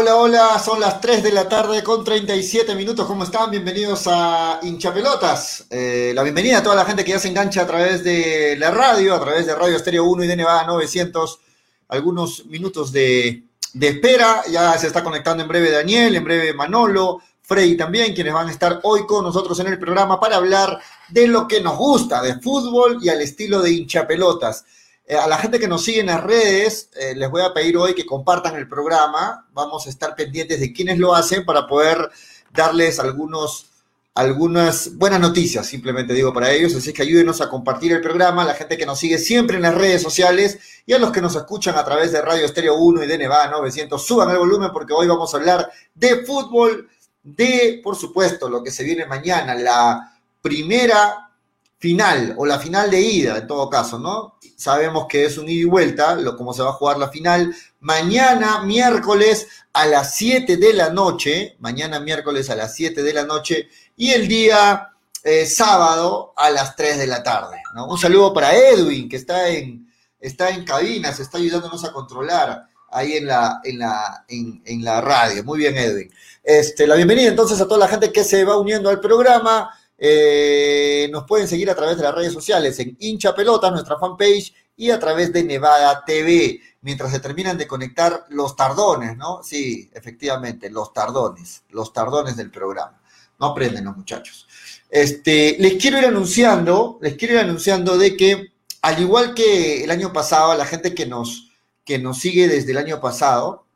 Hola, hola, son las 3 de la tarde con 37 minutos. ¿Cómo están? Bienvenidos a Hinchapelotas. Eh, la bienvenida a toda la gente que ya se engancha a través de la radio, a través de Radio Estéreo 1 y de Nevada 900. Algunos minutos de, de espera. Ya se está conectando en breve Daniel, en breve Manolo, Frey también, quienes van a estar hoy con nosotros en el programa para hablar de lo que nos gusta, de fútbol y al estilo de hinchapelotas. Eh, a la gente que nos sigue en las redes, eh, les voy a pedir hoy que compartan el programa. Vamos a estar pendientes de quienes lo hacen para poder darles algunos, algunas buenas noticias, simplemente digo para ellos. Así que ayúdenos a compartir el programa, a la gente que nos sigue siempre en las redes sociales y a los que nos escuchan a través de Radio Estéreo 1 y de Nevada 900. Suban el volumen porque hoy vamos a hablar de fútbol, de, por supuesto, lo que se viene mañana, la primera final o la final de ida, en todo caso, ¿no? Sabemos que es un ida y vuelta, lo, como se va a jugar la final. Mañana, miércoles, a las 7 de la noche, mañana miércoles a las 7 de la noche, y el día eh, sábado a las 3 de la tarde. Un saludo para Edwin, que está en, está en cabina, se está ayudándonos a controlar ahí en la, en la, en la radio. Muy bien, Edwin. Este, la bienvenida entonces a toda la gente que se va uniendo al programa. Eh, nos pueden seguir a través de las redes sociales en hincha pelota, nuestra fanpage, y a través de Nevada TV, mientras se terminan de conectar los tardones, ¿no? Sí, efectivamente, los tardones, los tardones del programa. No aprenden los muchachos. Este, les quiero ir anunciando, les quiero ir anunciando de que, al igual que el año pasado, la gente que nos, que nos sigue desde el año pasado,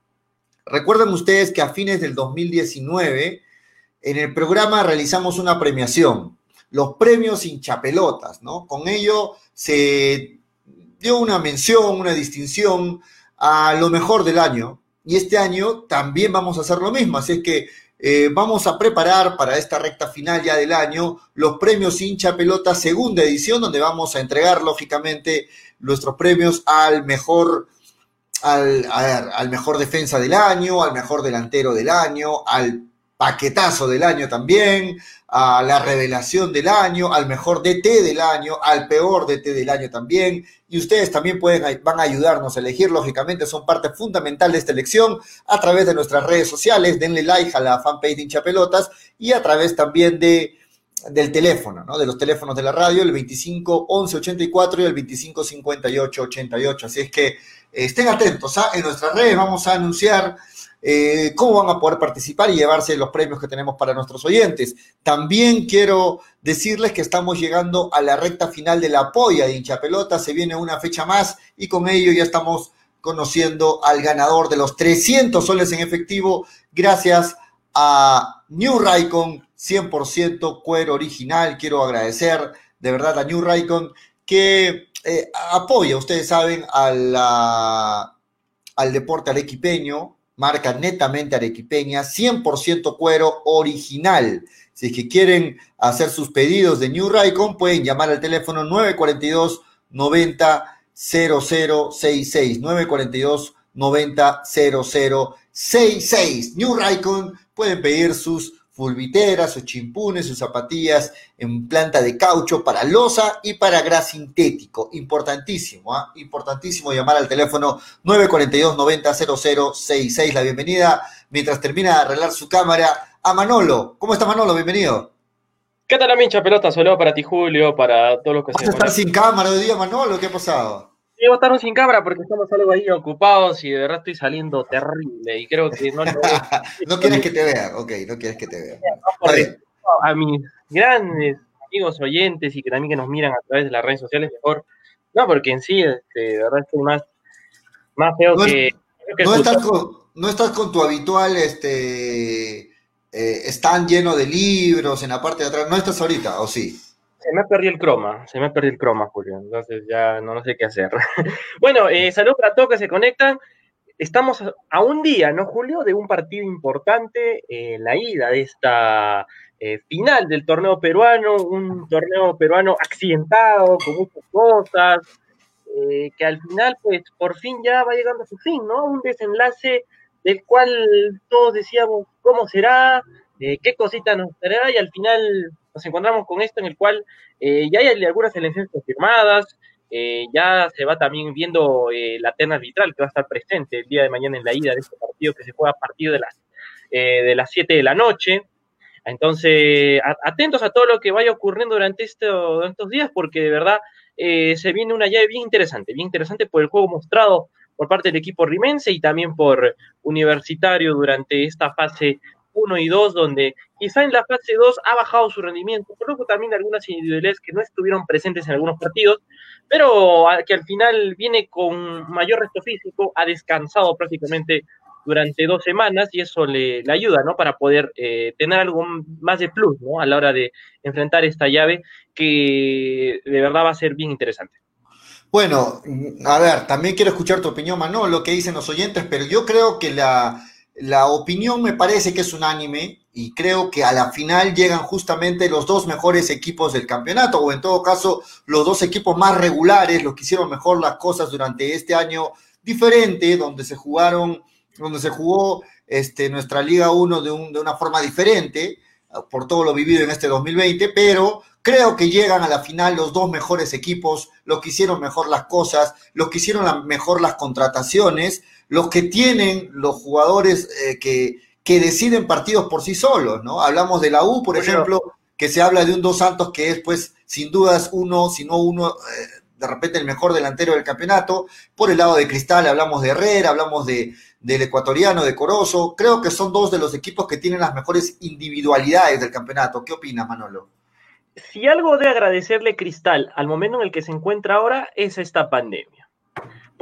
recuerden ustedes que a fines del 2019, en el programa realizamos una premiación, los premios hinchapelotas, ¿no? Con ello se dio una mención, una distinción a lo mejor del año. Y este año también vamos a hacer lo mismo. Así es que eh, vamos a preparar para esta recta final ya del año los premios hincha pelota segunda edición, donde vamos a entregar lógicamente nuestros premios al mejor, al, al mejor defensa del año, al mejor delantero del año, al paquetazo del año también, a la revelación del año, al mejor DT del año, al peor DT del año también. Y ustedes también pueden, van a ayudarnos a elegir, lógicamente, son parte fundamental de esta elección a través de nuestras redes sociales. Denle like a la fanpage de hinchapelotas y a través también de del teléfono, ¿no? De los teléfonos de la radio, el 25 11 84 y el 25 58 88. Así es que eh, estén atentos, ¿ah? En nuestras redes vamos a anunciar eh, cómo van a poder participar y llevarse los premios que tenemos para nuestros oyentes. También quiero decirles que estamos llegando a la recta final de la polla de hincha pelota, se viene una fecha más y con ello ya estamos conociendo al ganador de los 300 soles en efectivo gracias a New Raycon 100% cuero original. Quiero agradecer de verdad a New Raycon que eh, apoya, ustedes saben, a la, al deporte arequipeño, marca netamente arequipeña, 100% cuero original. Si es que quieren hacer sus pedidos de New Raycon, pueden llamar al teléfono 942 90 0066 942 90 0066. New Raycon pueden pedir sus fulviteras, sus chimpunes, sus zapatillas en planta de caucho para losa y para gras sintético. Importantísimo, ¿ah? importantísimo llamar al teléfono 942 90 0066. La bienvenida mientras termina de arreglar su cámara a Manolo. ¿Cómo está Manolo? Bienvenido. ¿Qué tal, mincha pelota? Solo para ti, Julio, para todos los que ¿Vas se a estar sin cámara hoy día, Manolo? ¿Qué ha pasado? Llevo estar sin cámara porque estamos algo ahí ocupados y de verdad estoy saliendo terrible y creo que no... no quieres que te vean, ok, no quieres que te vean. a mis grandes amigos oyentes y que también que nos miran a través de las redes sociales mejor, no, porque en sí, este, de verdad estoy más, más feo que... no, estás con, no estás con tu habitual, este, eh, stand lleno de libros en la parte de atrás, ¿no estás ahorita o sí? Se me perdido el croma, se me perdido el croma, Julio. Entonces ya no, sé qué hacer. bueno, eh, saludos para todos que se conectan. Estamos a un día, ¿no, Julio? De un partido importante, eh, la ida de esta eh, final del torneo peruano, un torneo peruano accidentado, con muchas cosas, eh, que al final, pues, por fin ya va llegando a su fin, ¿no? Un desenlace del cual todos decíamos cómo será, qué cosita nos traerá, y al final nos encontramos con esto en el cual eh, ya hay algunas elecciones confirmadas, eh, ya se va también viendo eh, la terna arbitral que va a estar presente el día de mañana en la ida de este partido que se juega a partir de las, de las 7 de la noche. Entonces, atentos a todo lo que vaya ocurriendo durante, estos días, porque de verdad se viene una llave bien interesante, bien interesante por el juego mostrado por parte del equipo rimense y también por Universitario durante esta fase 1 y 2, donde quizá en la fase 2 ha bajado su rendimiento, por también algunas individualidades que no estuvieron presentes en algunos partidos, pero que al final viene con mayor resto físico, ha descansado prácticamente durante dos semanas y eso le, ayuda, ¿no? Para poder eh, tener algo más de plus, ¿no? A la hora de enfrentar esta llave que de verdad va a ser bien interesante. Bueno, a ver, también quiero escuchar tu opinión, Manolo, lo que dicen los oyentes, pero yo creo que la, la opinión me parece que es unánime y creo que a la final llegan justamente los dos mejores equipos del campeonato, o en todo caso los dos equipos más regulares, los que hicieron mejor las cosas durante este año diferente, donde se jugaron, donde se jugó este, nuestra Liga 1 de, de una forma diferente, por todo lo vivido en este 2020, pero Creo que llegan a la final los dos mejores equipos, los que hicieron mejor las cosas, los que hicieron mejor las contrataciones, los que tienen los jugadores eh, que, que, deciden partidos por sí solos, ¿no? Hablamos de la U, por ejemplo, que se habla de un Dos Santos que es, pues, sin dudas uno, si no uno, eh, de repente el mejor delantero del campeonato. Por el lado de Cristal hablamos de Herrera, hablamos de, del ecuatoriano, de Corozo. Creo que son dos de los equipos que tienen las mejores individualidades del campeonato. ¿Qué opinas, Manolo? si algo de agradecerle Cristal al momento en el que se encuentra ahora es esta pandemia.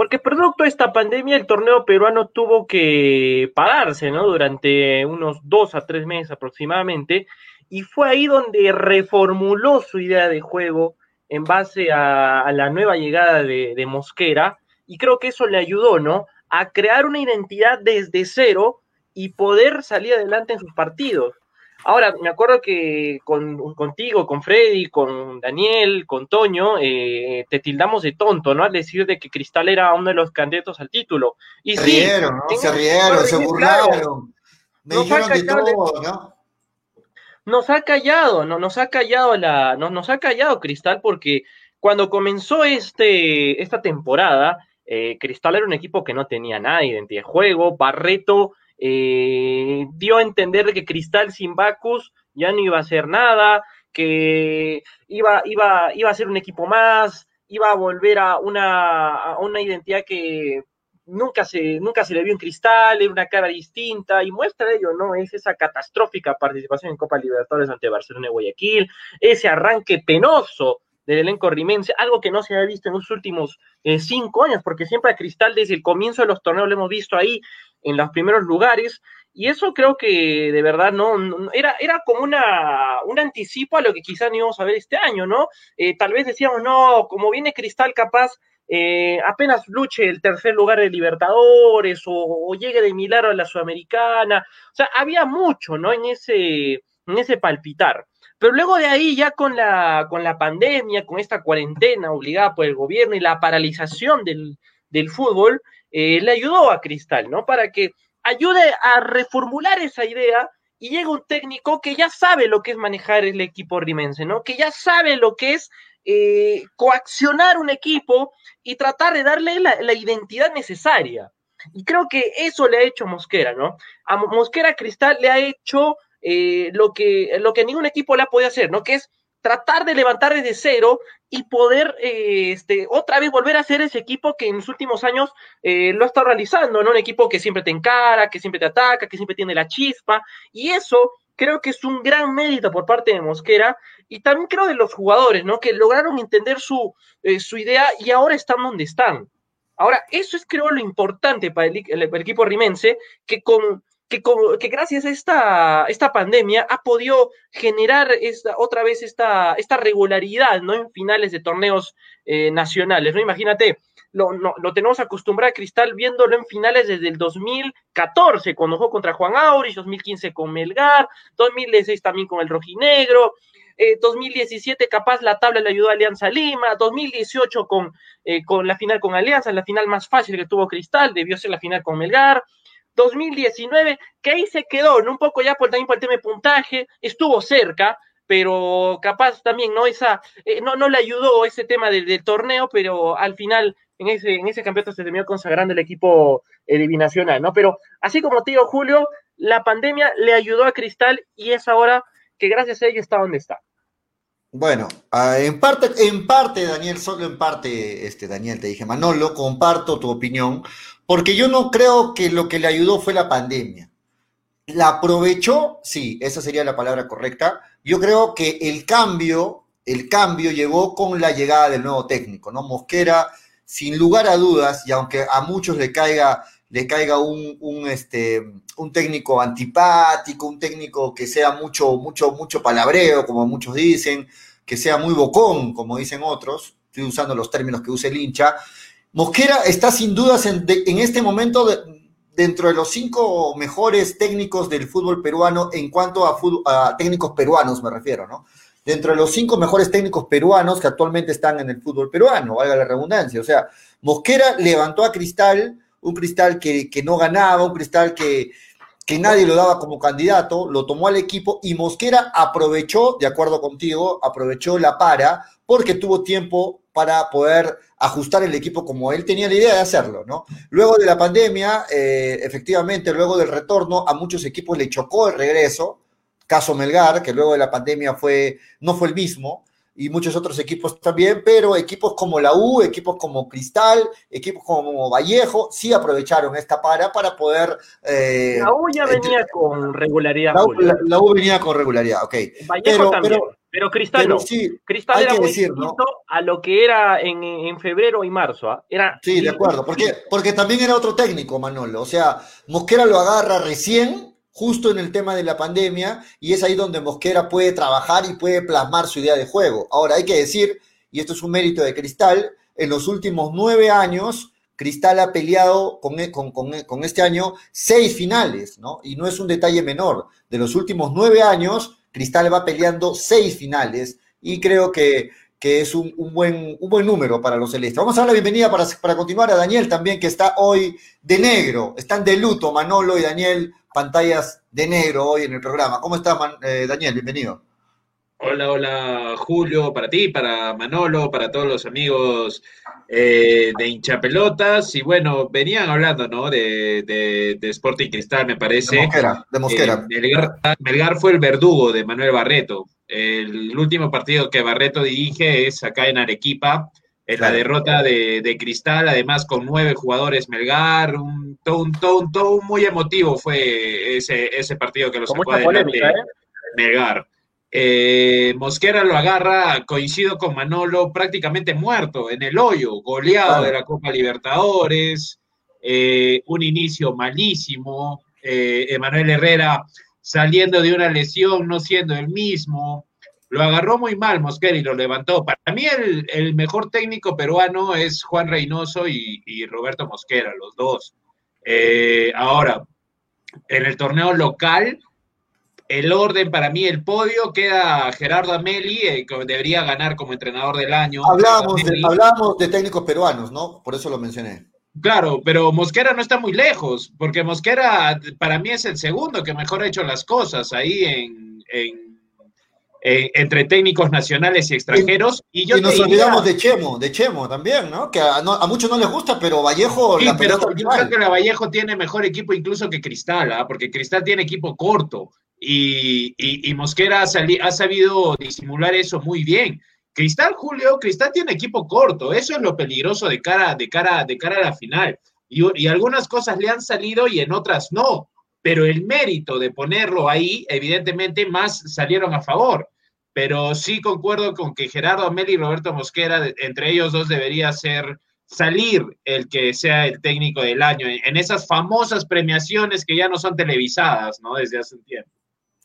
Porque producto de esta pandemia el torneo peruano tuvo que pararse, ¿no? Durante unos dos a tres meses aproximadamente. Y fue ahí donde reformuló su idea de juego en base a, la nueva llegada de, de Mosquera. Y creo que eso le ayudó, ¿no? A crear una identidad desde cero y poder salir adelante en sus partidos. Ahora, me acuerdo que con, contigo, con Freddy, con Daniel, con Toño, eh, te tildamos de tonto, ¿no? Al decir de que Cristal era uno de los candidatos al título. Y se rieron, ¿no? Se rieron, se burlaron. Me nos dijeron de todo, ¿no? Nos ha callado, no, nos ha callado la, no, nos ha callado Cristal porque cuando comenzó este, esta temporada, eh, Cristal era un equipo que no tenía nada de identidad de juego, Barreto eh, dio a entender que Cristal sin Bacus ya no iba a hacer nada, que iba, iba, iba a ser un equipo más, iba a volver a una, una identidad que nunca se, nunca se le vio en Cristal, era una cara distinta, y muestra ello, ¿no? Es esa catastrófica participación en Copa Libertadores ante Barcelona y Guayaquil, ese arranque penoso del elenco rimense, algo que no se había visto en los últimos eh, cinco años, porque siempre a Cristal desde el comienzo de los torneos lo hemos visto ahí en los primeros lugares, y eso creo que de verdad no, era, era como una, un anticipo a lo que quizás no íbamos a ver este año, ¿no? Eh, tal vez decíamos, no, como viene Cristal capaz, eh, apenas luche el tercer lugar de Libertadores o, llegue de milagro a la Sudamericana, o sea, había mucho, ¿no? En ese, en ese palpitar. Pero luego de ahí, ya con la, con la pandemia, con esta cuarentena obligada por el gobierno y la paralización del, del fútbol, eh, le ayudó a Cristal, ¿no? Para que ayude a reformular esa idea y llegue un técnico que ya sabe lo que es manejar el equipo rimense, ¿no? Que ya sabe lo que es eh, coaccionar un equipo y tratar de darle la, la, identidad necesaria. Y creo que eso le ha hecho Mosquera, ¿no? A Mosquera Cristal le ha hecho eh, lo, que, lo que ningún equipo le ha hacer, ¿no? Que es tratar de levantar desde cero y poder eh, este, otra vez volver a ser ese equipo que en los últimos años eh, lo ha estado realizando, ¿no? Un equipo que siempre te encara, que siempre te ataca, que siempre tiene la chispa, y eso creo que es un gran mérito por parte de Mosquera y también creo de los jugadores, ¿no? Que lograron entender su, su idea y ahora están donde están. Ahora, eso es creo lo importante para el equipo rimense, que con que, gracias a esta, esta pandemia ha podido generar esta, otra vez esta, esta regularidad, ¿no? En finales de torneos eh, nacionales, ¿no? Imagínate, lo, lo tenemos acostumbrado a Cristal viéndolo en finales desde el 2014, cuando jugó contra Juan Aurich, 2015 con Melgar, 2016 también con el Rojinegro, 2017 eh, capaz la tabla le ayudó a Alianza Lima, 2018 con, eh, con la final con Alianza, la final más fácil que tuvo Cristal, debió ser la final con Melgar, 2019, que ahí se quedó, un poco ya por, también por el tema de puntaje, estuvo cerca, pero capaz también, ¿no? Esa, eh, no, no le ayudó ese tema del, torneo, pero al final en ese, en ese campeonato se terminó consagrando el equipo eh, binacional, ¿no? Pero así como te digo, Julio, la pandemia le ayudó a Cristal y es ahora que gracias a ello está donde está. Bueno, ah, en parte, en parte, Daniel, solo en parte, este, Daniel, te dije, Manolo, comparto tu opinión, porque yo no creo que lo que le ayudó fue la pandemia. ¿La aprovechó? Sí, esa sería la palabra correcta. Yo creo que el cambio, el cambio llegó con la llegada del nuevo técnico, ¿no? Mosquera, sin lugar a dudas, y aunque a muchos le caiga, le caiga un, un, este, un técnico antipático, un técnico que sea mucho, mucho, mucho palabreo, como muchos dicen, que sea muy bocón, como dicen otros, estoy usando los términos que usa el hincha. Mosquera está sin dudas en, este momento dentro de los cinco mejores técnicos del fútbol peruano en cuanto a, a, técnicos peruanos me refiero, ¿no? Dentro de los cinco mejores técnicos peruanos que actualmente están en el fútbol peruano, valga la redundancia. O sea, Mosquera levantó a Cristal, un Cristal que, que no ganaba, un Cristal que, que nadie lo daba como candidato, lo tomó al equipo y Mosquera aprovechó, de acuerdo contigo, aprovechó la para porque tuvo tiempo para poder ajustar el equipo como él tenía la idea de hacerlo, ¿no? Luego de la pandemia, eh, efectivamente, luego del retorno, a muchos equipos le chocó el regreso, caso Melgar, que luego de la pandemia fue, no fue el mismo, y muchos otros equipos también, pero equipos como la U, equipos como Cristal, equipos como Vallejo, sí aprovecharon esta para para poder... Eh, la U ya venía con regularidad. La U, venía con regularidad, ok. Vallejo también. Pero, Cristal no. Cristal era muy a lo que era en, febrero y marzo. ¿ah? Era sí, de acuerdo. Porque, porque también era otro técnico, Manolo. O sea, Mosquera lo agarra recién justo en el tema de la pandemia y es ahí donde Mosquera puede trabajar y puede plasmar su idea de juego. Ahora hay que decir, y esto es un mérito de Cristal, en los últimos nueve años Cristal ha peleado con, e, con, con, este año seis finales, ¿no? Y no es un detalle menor. De los últimos nueve años, Cristal va peleando seis finales y creo que, que es un, buen, un buen número para los celestes. Vamos a dar la bienvenida para, para continuar a Daniel también, que está hoy de negro. Están de luto Manolo y Daniel pantallas de negro hoy en el programa. ¿Cómo estás, eh, Daniel? Bienvenido. Hola, hola, Julio, para ti, para Manolo, para todos los amigos eh, de hinchapelotas. Y bueno, venían hablando, ¿no? De, de, Sporting Cristal, me parece. De Mosquera, de Mosquera. Eh, Melgar, fue el verdugo de Manuel Barreto. El último partido que Barreto dirige es acá en Arequipa en la derrota de, Cristal, además con nueve jugadores Melgar, un, todo, muy emotivo fue ese, ese partido que lo sacó adelante ¿eh? Melgar. Eh, Mosquera lo agarra, coincido con Manolo, prácticamente muerto, en el hoyo, goleado de la Copa Libertadores, eh, un inicio malísimo, Emanuel Herrera saliendo de una lesión, no siendo el mismo, lo agarró muy mal Mosquera y lo levantó. Para mí el, mejor técnico peruano es Juan Reynoso y, Roberto Mosquera, los dos. Eh, ahora, en el torneo local, el orden para mí, el podio queda Gerardo Ameli, eh, que debería ganar como entrenador del año. Hablábamos de, técnicos peruanos, ¿no? Por eso lo mencioné. Claro, pero Mosquera no está muy lejos, porque Mosquera para mí es el segundo que mejor ha hecho las cosas ahí en entre técnicos nacionales y extranjeros. Y, yo nos olvidamos de Chemo, de Chemo también, ¿no? Que a, muchos no les gusta, pero Vallejo. Sí, pero yo creo que la Vallejo tiene mejor equipo incluso que Cristal, ¿ah? porque Cristal tiene equipo corto y, Mosquera ha, sabido disimular eso muy bien. Cristal, Julio, Cristal tiene equipo corto, eso es lo peligroso de cara, de cara, de cara a la final. Y, algunas cosas le han salido y en otras no pero el mérito de ponerlo ahí, evidentemente, más salieron a favor. Pero sí concuerdo con que Gerardo Ameli y Roberto Mosquera, entre ellos dos debería ser salir el que sea el técnico del año en esas famosas premiaciones que ya no son televisadas, ¿no? Desde hace un tiempo.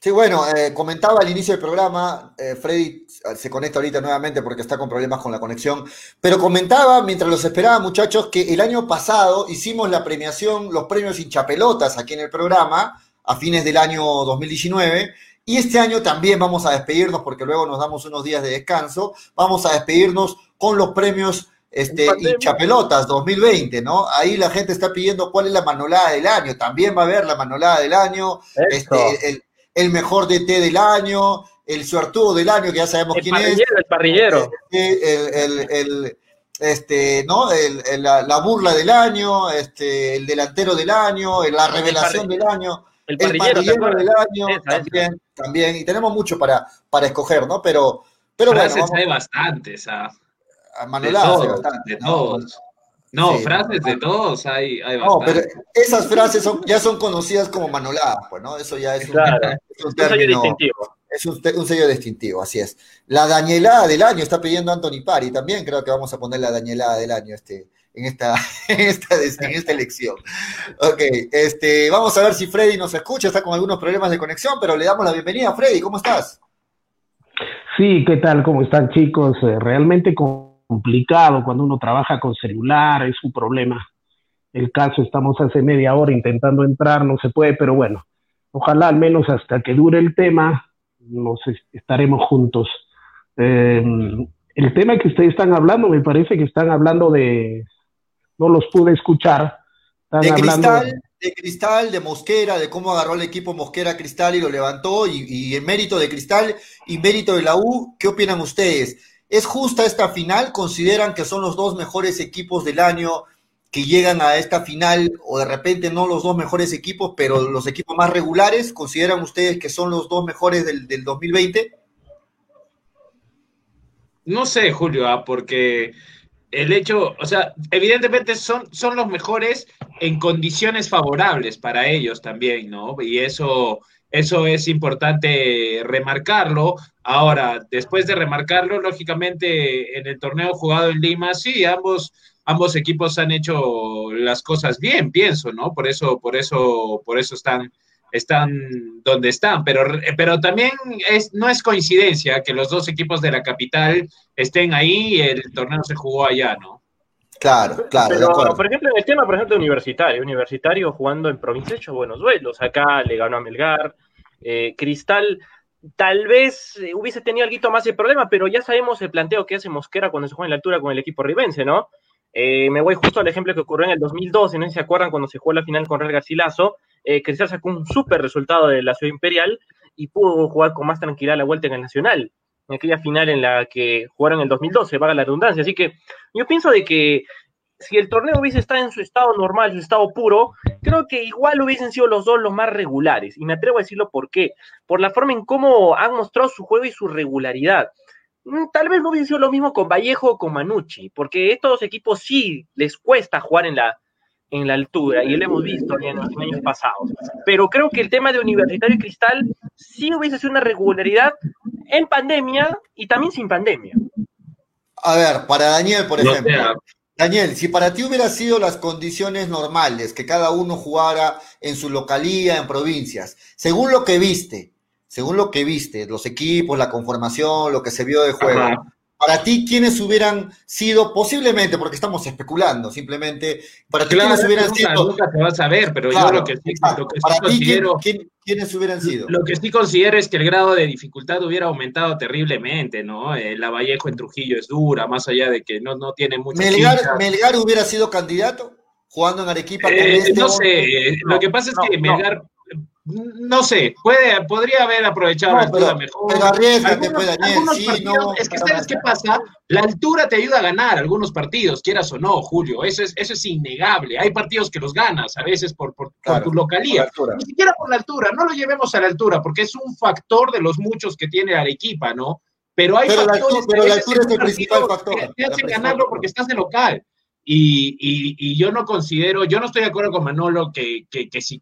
Sí, bueno, eh, comentaba al inicio del programa, eh, Freddy se conecta ahorita nuevamente porque está con problemas con la conexión, pero comentaba mientras los esperaba, muchachos, que el año pasado hicimos la premiación, los premios hinchapelotas aquí en el programa, a fines del año 2019, y este año también vamos a despedirnos porque luego nos damos unos días de descanso, vamos a despedirnos con los premios este, hinchapelotas 2020, ¿no? Ahí la gente está pidiendo cuál es la manolada del año, también va a haber la manolada del año, este, el, el mejor DT del año, el suertudo del año, que ya sabemos quién es. El parrillero. El, el, este, ¿no? la, burla del año, este, el delantero del año, la revelación del año. El parrillero, del año, también, también. Y tenemos mucho para, para escoger, ¿no? Pero, pero bueno. hay bastantes, a, a Manolá de todos. No, frases de todos hay, hay No, pero esas frases son, ya son conocidas como manoladas, pues, ¿no? Eso ya es un, es un término. sello distintivo. Es un, sello distintivo, así es. La dañelada del año está pidiendo Anthony Pari, también creo que vamos a poner la dañelada del año este, en, esta, en, esta, en esta elección. Ok, este, vamos a ver si Freddy nos escucha, está con algunos problemas de conexión, pero le damos la bienvenida. Freddy, ¿cómo estás? Sí, ¿qué tal? ¿Cómo están chicos? Eh, realmente con complicado cuando uno trabaja con celular, es un problema. El caso, estamos hace media hora intentando entrar, no se puede, pero bueno, ojalá al menos hasta que dure el tema, nos estaremos juntos. Em, el tema que ustedes están hablando, me parece que están hablando de, no los pude escuchar. de cristal, de cristal, de Mosquera, de cómo agarró el equipo Mosquera Cristal y lo levantó, y, y en mérito de Cristal y mérito de la U, ¿qué opinan ustedes? ¿Es justa esta final? ¿Consideran que son los dos mejores equipos del año que llegan a esta final o de repente no los dos mejores equipos, pero los equipos más regulares? ¿Consideran ustedes que son los dos mejores del, 2020? No sé, Julio, ah, porque el hecho, o sea, evidentemente son, son los mejores en condiciones favorables para ellos también, ¿no? Y eso eso es importante remarcarlo. Ahora, después de remarcarlo, lógicamente en el torneo jugado en Lima, sí, ambos, ambos equipos han hecho las cosas bien, pienso, ¿no? Por eso, por eso, por eso están, están donde están. Pero, pero también es, no es coincidencia que los dos equipos de la capital estén ahí y el torneo se jugó allá, ¿no? Claro, claro. Pero, por ejemplo, en el tema, por ejemplo, universitario, universitario jugando en provincia hecho buenos duelos. Acá le ganó a Melgar. Eh, Cristal tal vez eh, hubiese tenido algo más de problema, pero ya sabemos el planteo que hace Mosquera cuando se juega en la altura con el equipo ribense, ¿no? Eh, me voy justo al ejemplo que ocurrió en el 2012, no sé si se acuerdan cuando se jugó la final con Real Garcilaso. Cristal sacó un súper resultado de la Ciudad Imperial y pudo jugar con más tranquilidad la vuelta en el Nacional en aquella final en la que jugaron en el 2012, vaga la redundancia. Así que yo pienso de que si el torneo hubiese estado en su estado normal, su estado puro, creo que igual hubiesen sido los dos los más regulares. Y me atrevo a decirlo por qué. Por la forma en cómo han mostrado su juego y su regularidad. Mm, tal vez no hubiese sido lo mismo con Vallejo o con Manucci, porque estos equipos sí les cuesta jugar en la, en la altura, y lo hemos visto en los años pasados. Pero creo que el tema de Universitario y Cristal sí hubiese sido una regularidad en pandemia y también sin pandemia. A ver, para Daniel, por ejemplo. Daniel, si para ti hubiera sido las condiciones normales, que cada uno jugara en su localía, en provincias, según lo que viste, según lo que viste, los equipos, la conformación, lo que se vio de juego, para ti, ¿quiénes hubieran sido, posiblemente, porque estamos especulando, simplemente, para ti, ¿quiénes hubieran sido? Nunca te vas a ver, pero yo lo que, sí, considero... ¿quiénes hubieran sido? Lo que sí considero es que el grado de dificultad hubiera aumentado terriblemente, ¿no? Eh, la Vallejo en Trujillo es dura, más allá de que no, no tiene mucha... Melgar, ¿Melgar hubiera sido candidato? Jugando en Arequipa. Eh, no sé, lo que pasa es que Melgar no sé, puede, podría haber aprovechado la altura mejor. es que sabes qué pasa, la altura te ayuda a ganar algunos partidos, quieras o no, Julio, eso es, eso es innegable. Hay partidos que los ganas a veces por, por, tu localía, ni siquiera por la altura, no lo llevemos a la altura, porque es un factor de los muchos que tiene Arequipa, ¿no? Pero hay factores pero la altura es el principal factor. Que te hacen ganarlo porque estás de local. Y, yo no considero, yo no estoy de acuerdo con Manolo que, si,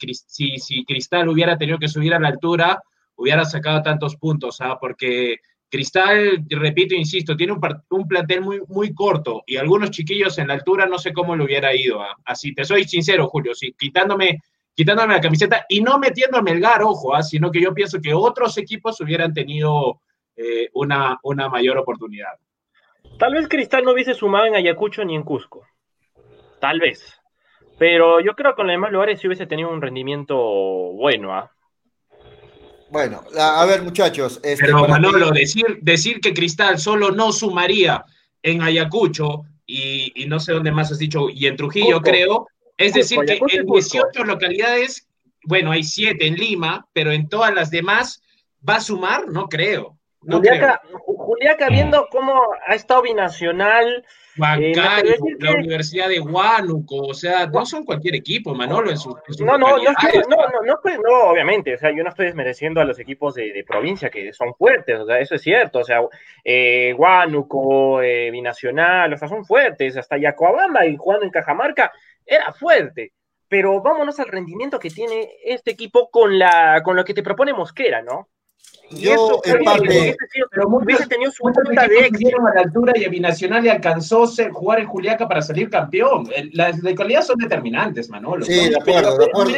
si, Cristal hubiera tenido que subir a la altura, hubiera sacado tantos puntos, ¿ah? porque Cristal, repito, insisto, tiene un, plantel muy, muy corto y algunos chiquillos en la altura no sé cómo le hubiera ido. ¿ah? Así te soy sincero, Julio, sí, quitándome, quitándome la camiseta y no metiendo a Melgar, ojo, ¿ah? sino que yo pienso que otros equipos hubieran tenido eh, una, una mayor oportunidad. Tal vez Cristal no hubiese sumado en Ayacucho ni en Cusco tal vez. Pero yo creo que en los demás lugares sí hubiese tenido un rendimiento bueno. ¿ah? Bueno, a ver, muchachos. Este, Pero Manolo, decir, decir que Cristal solo no sumaría en Ayacucho y, no sé dónde más has dicho, y en Trujillo, creo. Es decir, que en 18 localidades, bueno, hay 7 en Lima, pero en todas las demás ¿Va a sumar? No creo. Juliaca, viendo cómo ha estado binacional. Huancayo, eh, la Universidad de Huánuco, o sea, no son cualquier equipo, Manolo, en su, no, no, no, no, no, obviamente, o sea, yo no estoy desmereciendo a los equipos de, provincia que son fuertes, o sea, eso es cierto, o sea, eh, Huánuco, eh, Binacional, o sea, son fuertes, hasta Yacoabamba y jugando en Cajamarca era fuerte, pero vámonos al rendimiento que tiene este equipo con, la, con lo que te propone Mosquera, ¿no? Y eso en parte. Pero hubiese tenido su punta de éxito. a la altura y a Binacional le alcanzó ser, jugar en Juliaca para salir campeón. Las localidades son determinantes, Manolo. Sí, de acuerdo, de acuerdo.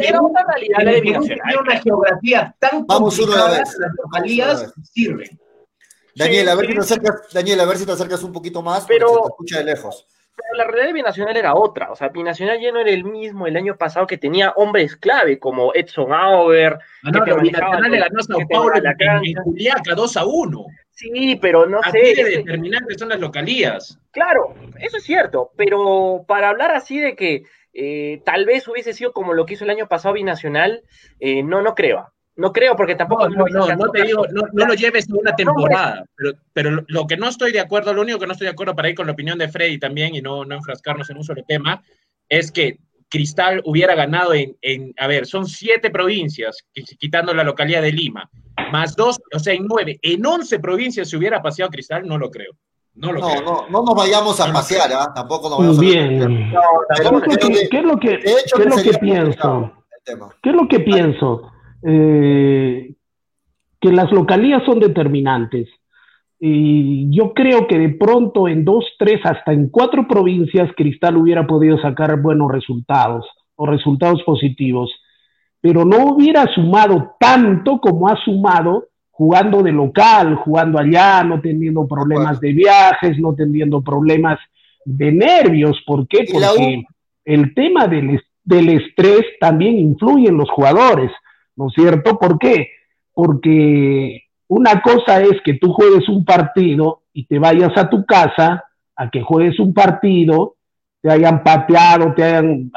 Era una realidad de Binacional. una geografía tan Vamos complicada, las localidades sirven. Daniel, a ver si te acercas, Daniel, a ver si te acercas un poquito más, pero se te escucha de lejos. Pero la realidad de Binacional era otra. O sea, Binacional ya no era el mismo el año pasado que tenía hombres clave como Edson Auer. Ah, no, no, Binacional le ganó a Sao Paulo en, Juliaca 2 a 1. Sí, pero no así sé. de determinantes son las localías. Claro, eso es cierto. Pero para hablar así de que eh, tal vez hubiese sido como lo que hizo el año pasado Binacional, eh, no, no creo. No creo, porque tampoco. No, no, no, te digo, no, lo lleves a una temporada. Pero, pero lo que no estoy de acuerdo, lo único que no estoy de acuerdo para ir con la opinión de Freddy también y no, no enfrascarnos en un solo tema, es que Cristal hubiera ganado en, en, a ver, son siete provincias, quitando la localidad de Lima, más dos, o sea, en nueve, en once provincias se hubiera paseado Cristal, no lo creo. No, lo no, no, no, nos vayamos a pasear, ¿eh? tampoco nos vayamos Bien. a ¿Qué es lo que, ¿qué es lo que pienso? ¿Qué es lo que pienso? Eh, que las localías son determinantes. Y yo creo que de pronto en dos, tres, hasta en cuatro provincias Cristal hubiera podido sacar buenos resultados o resultados positivos, pero no hubiera sumado tanto como ha sumado jugando de local, jugando allá, no teniendo problemas de viajes, no teniendo problemas de nervios. ¿Por qué? Porque el tema del, del estrés también influye en los jugadores. ¿No es cierto? ¿Por qué? Porque una cosa es que tú juegues un partido y te vayas a tu casa a que juegues un partido, te hayan pateado, te hayan,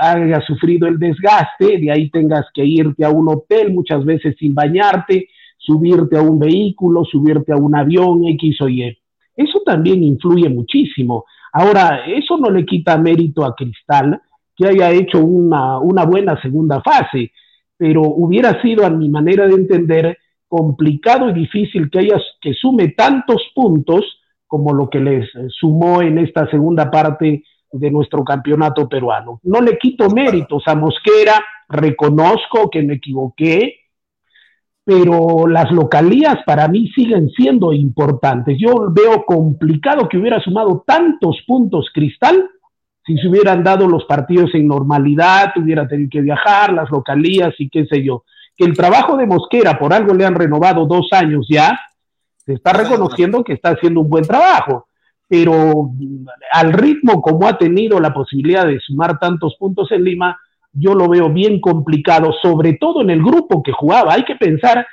sufrido el desgaste, de ahí tengas que irte a un hotel muchas veces sin bañarte, subirte a un vehículo, subirte a un avión, X o Y. Eso también influye muchísimo. Ahora, eso no le quita mérito a Cristal que haya hecho una, una buena segunda fase pero hubiera sido, a mi manera de entender, complicado y difícil que haya que sume tantos puntos como lo que les sumó en esta segunda parte de nuestro campeonato peruano. No le quito méritos a Mosquera, reconozco que me equivoqué, pero las localías para mí siguen siendo importantes. Yo veo complicado que hubiera sumado tantos puntos Cristal si se hubieran dado los partidos en normalidad, hubiera tenido que viajar, las localías y qué sé yo. Que el trabajo de Mosquera, por algo le han renovado dos años ya, se está reconociendo que está haciendo un buen trabajo, pero al ritmo como ha tenido la posibilidad de sumar tantos puntos en Lima, yo lo veo bien complicado, sobre todo en el grupo que jugaba. Hay que pensar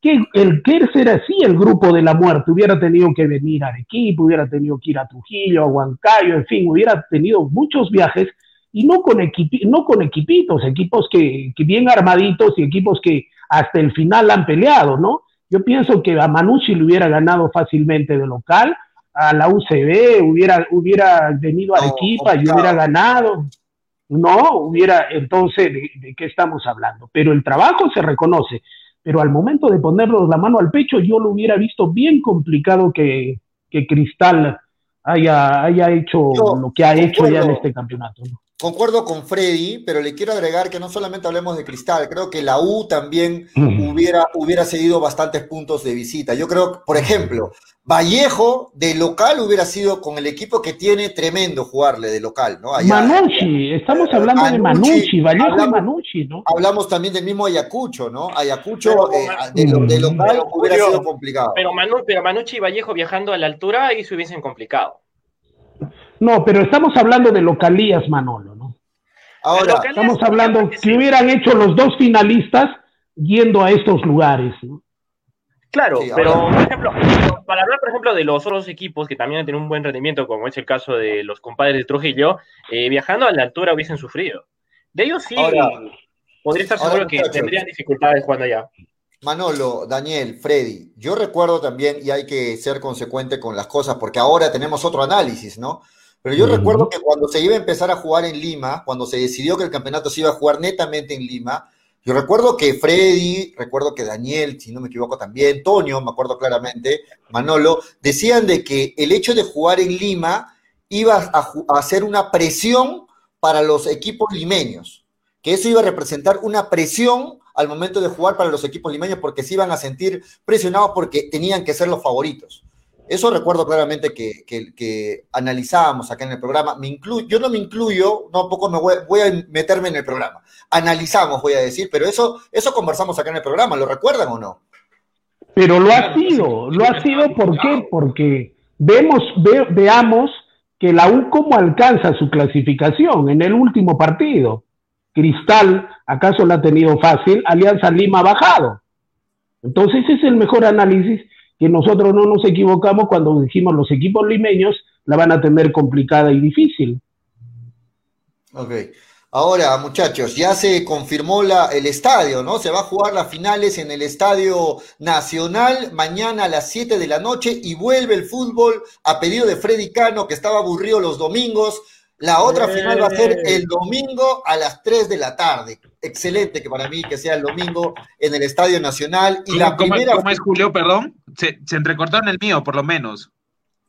que el que ser así el grupo de la muerte hubiera tenido que venir a Arequipa, hubiera tenido que ir a Trujillo, a Huancayo, en fin, hubiera tenido muchos viajes y no con, no con equipitos, equipos que, bien armaditos y equipos que hasta el final han peleado, ¿no? Yo pienso que a Manucci le hubiera ganado fácilmente de local, a la UCB hubiera, hubiera venido a Arequipa y hubiera ganado. No, hubiera, entonces, ¿de qué estamos hablando? Pero el trabajo se reconoce pero al momento de ponernos la mano al pecho yo lo hubiera visto bien complicado que, Cristal haya, haya hecho lo que ha hecho ya en este campeonato. Concuerdo con Freddy, pero le quiero agregar que no solamente hablemos de Cristal, creo que la U también hubiera, hubiera cedido bastantes puntos de visita. Yo creo, por ejemplo, Vallejo de local hubiera sido con el equipo que tiene tremendo jugarle de local, ¿no? Manucci, estamos hablando de Manucci, Vallejo hablamos, Manucci, ¿no? Hablamos también del mismo Ayacucho, ¿no? Ayacucho eh, de, local hubiera sido complicado. Pero, Manu, pero Manucci y Vallejo viajando a la altura ahí se hubiesen complicado. No, pero estamos hablando de localías, Manolo, ¿no? Ahora, estamos hablando que hubieran hecho los dos finalistas yendo a estos lugares, ¿no? Claro, pero por ejemplo, para hablar por ejemplo de los otros equipos que también han tenido un buen rendimiento, como es el caso de los compadres de Trujillo, eh, viajando a la altura hubiesen sufrido. De ellos sí, podría estar seguro que tendrían dificultades cuando allá. Manolo, Daniel, Freddy, yo recuerdo también, y hay que ser consecuente con las cosas, porque ahora tenemos otro análisis, ¿no? Pero yo recuerdo que cuando se iba a empezar a jugar en Lima, cuando se decidió que el campeonato se iba a jugar netamente en Lima, yo recuerdo que Freddy, recuerdo que Daniel, si no me equivoco también, Tonio, me acuerdo claramente, Manolo, decían de que el hecho de jugar en Lima iba a, a hacer una presión para los equipos limeños, que eso iba a representar una presión al momento de jugar para los equipos limeños porque se iban a sentir presionados porque tenían que ser los favoritos. Eso recuerdo claramente que, que, analizábamos acá en el programa. Me incluyo, yo no me incluyo, no poco me voy, a meterme en el programa. Analizamos, voy a decir, pero eso, eso conversamos acá en el programa, ¿lo recuerdan o no? Pero lo ha sido, lo ha sido, ¿por qué? Porque vemos, veamos que la U cómo alcanza su clasificación en el último partido. Cristal, ¿acaso la ha tenido fácil? Alianza Lima ha bajado. Entonces ese es el mejor análisis que nosotros no nos equivocamos cuando dijimos los equipos limeños la van a tener complicada y difícil. Ok. Ahora, muchachos, ya se confirmó la, el estadio, ¿no? Se va a jugar las finales en el Estadio Nacional mañana a las 7 de la noche y vuelve el fútbol a pedido de Freddy Cano, que estaba aburrido los domingos. La otra final va a ser el domingo a las 3 de la tarde. Excelente que para mí que sea el domingo en el Estadio Nacional. Y la primera... ¿Cómo es Julio, perdón? Se, se entrecortó en el mío, por lo menos.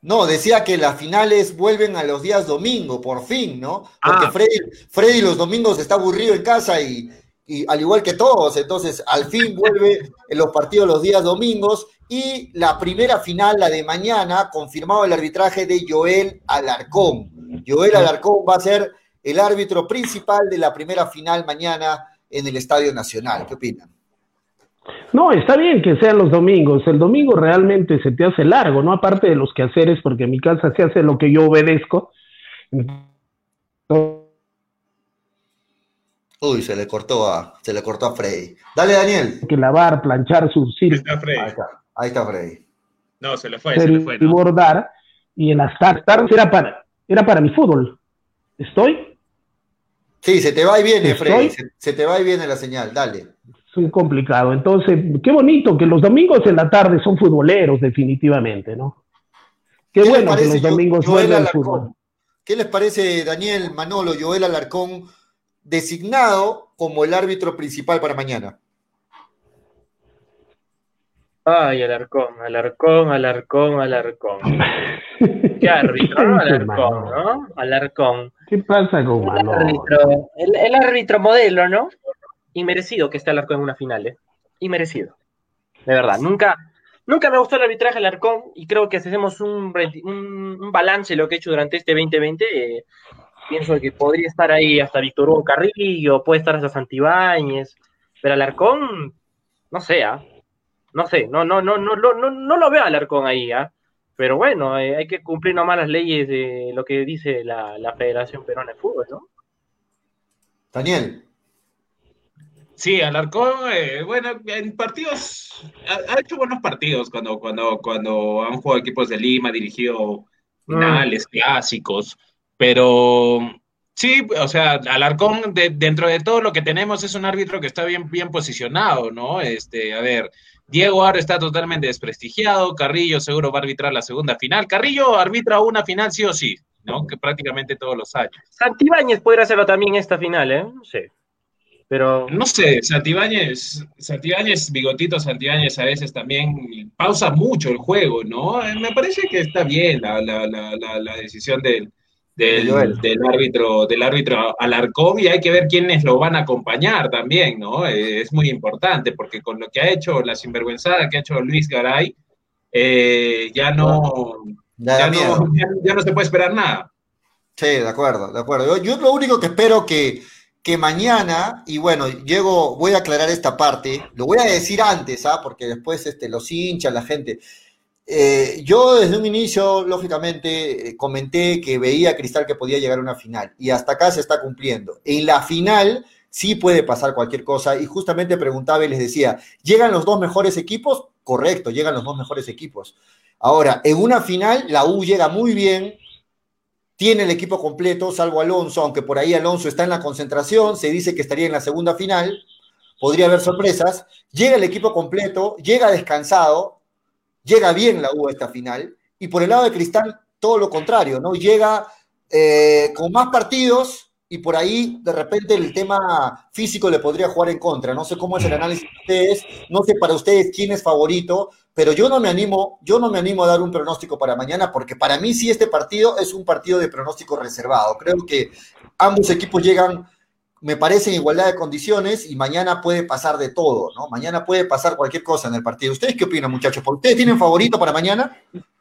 No, decía que las finales vuelven a los días domingo, por fin, ¿no? Porque ah. Freddy, Freddy, los domingos está aburrido en casa y, al igual que todos, entonces al fin vuelve en los partidos los días domingos y la primera final, la de mañana, confirmado el arbitraje de Joel Alarcón. Joel Alarcón va a ser el árbitro principal de la primera final mañana en el Estadio Nacional. ¿Qué opinan? No, está bien que sean los domingos. El domingo realmente se te hace largo, ¿no? Aparte de los quehaceres, porque en mi casa se hace lo que yo obedezco. Uy, se le cortó a, se le cortó a Freddy. Dale, Daniel. Que lavar, planchar, surcir. Ahí está Freddy. Ahí está, Freddy. No, se le fue, se le fue. Y bordar. Y en las tardes era para, era para mi fútbol. ¿Estoy? Sí, se te va y viene, Freddy. se te va y viene la señal. Dale es complicado. Entonces, qué bonito que los domingos en la tarde son futboleros, definitivamente, ¿no? Qué, bueno que los domingos el fútbol. ¿Qué les parece, Daniel Manolo, Joel Alarcón, designado como el árbitro principal para mañana? Ay, Alarcón, Alarcón, Alarcón, Alarcón. ¿Qué árbitro, Alarcón, ¿no? Alarcón. ¿Qué pasa con Manolo? el árbitro modelo, ¿no? inmerecido que esté Alarcón en una final, ¿eh? Inmerecido. De verdad, nunca, nunca me gustó el arbitraje del Alarcón y creo que si hacemos un, un, balance de lo que he hecho durante este 2020, eh, pienso que podría estar ahí hasta Víctor Hugo Carrillo, puede estar hasta Santibáñez, pero Alarcón, no sé, ¿ah? no sé, no, no, no, no, no, no, lo veo a Alarcón ahí, ¿ah? pero bueno, eh, hay que cumplir nomás las leyes de lo que dice la, la Federación Peruana de Fútbol, ¿no? Daniel. Sí, Alarcón, eh, bueno, en partidos, ha, hecho buenos partidos cuando, cuando, cuando han jugado equipos de Lima, dirigido finales, clásicos, pero sí, o sea, Alarcón, dentro de todo lo que tenemos, es un árbitro que está bien, bien posicionado, ¿no? Este, a ver, Diego Aro está totalmente desprestigiado, Carrillo seguro va a arbitrar la segunda final, Carrillo arbitra una final sí o sí, ¿no? Que prácticamente todos los años. Santibáñez podría hacerlo también esta final, ¿eh? Sí. Pero... No sé, Santibáñez, Santibáñez, Bigotito Santibáñez a veces también pausa mucho el juego, ¿no? Me parece que está bien la, la, la, la decisión del, del, árbitro, del árbitro Alarcón y hay que ver quiénes lo van a acompañar también, ¿no? Eh, es muy importante porque con lo que ha hecho, la sinvergüenzada que ha hecho Luis Garay, eh, ya no, ya, no, ya, no se puede esperar nada. Sí, de acuerdo, de acuerdo. Yo, yo lo único que espero que que mañana, y bueno, llego, voy a aclarar esta parte, lo voy a decir antes, ¿ah? porque después este, los hinchas, la gente. Eh, yo desde un inicio, lógicamente, eh, comenté que veía a Cristal que podía llegar a una final, y hasta acá se está cumpliendo. En la final sí puede pasar cualquier cosa, y justamente preguntaba y les decía, ¿llegan los dos mejores equipos? Correcto, llegan los dos mejores equipos. Ahora, en una final, la U llega muy bien, tiene el equipo completo, salvo Alonso, aunque por ahí Alonso está en la concentración, se dice que estaría en la segunda final, podría haber sorpresas. Llega el equipo completo, llega descansado, llega bien la U a esta final. Y por el lado de Cristal, todo lo contrario, ¿no? Llega eh, con más partidos, y por ahí de repente el tema físico le podría jugar en contra. No sé cómo es el análisis de ustedes, no sé para ustedes quién es favorito, pero yo no me animo, yo no me animo a dar un pronóstico para mañana porque para mí sí este partido es un partido de pronóstico reservado. Creo que ambos equipos llegan me parece en igualdad de condiciones y mañana puede pasar de todo, ¿no? Mañana puede pasar cualquier cosa en el partido. ¿Ustedes qué opinan, muchachos? ¿Ustedes tienen favorito para mañana?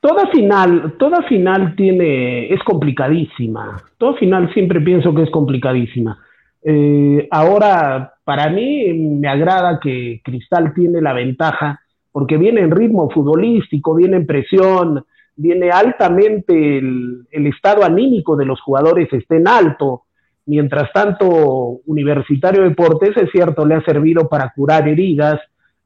Toda final, toda final tiene, es complicadísima. Toda final siempre pienso que es complicadísima. Eh, ahora, para mí me agrada que Cristal tiene la ventaja porque viene en ritmo futbolístico, viene en presión, viene altamente el, el estado anímico de los jugadores está en alto Mientras tanto, Universitario Deportes, es cierto, le ha servido para curar heridas,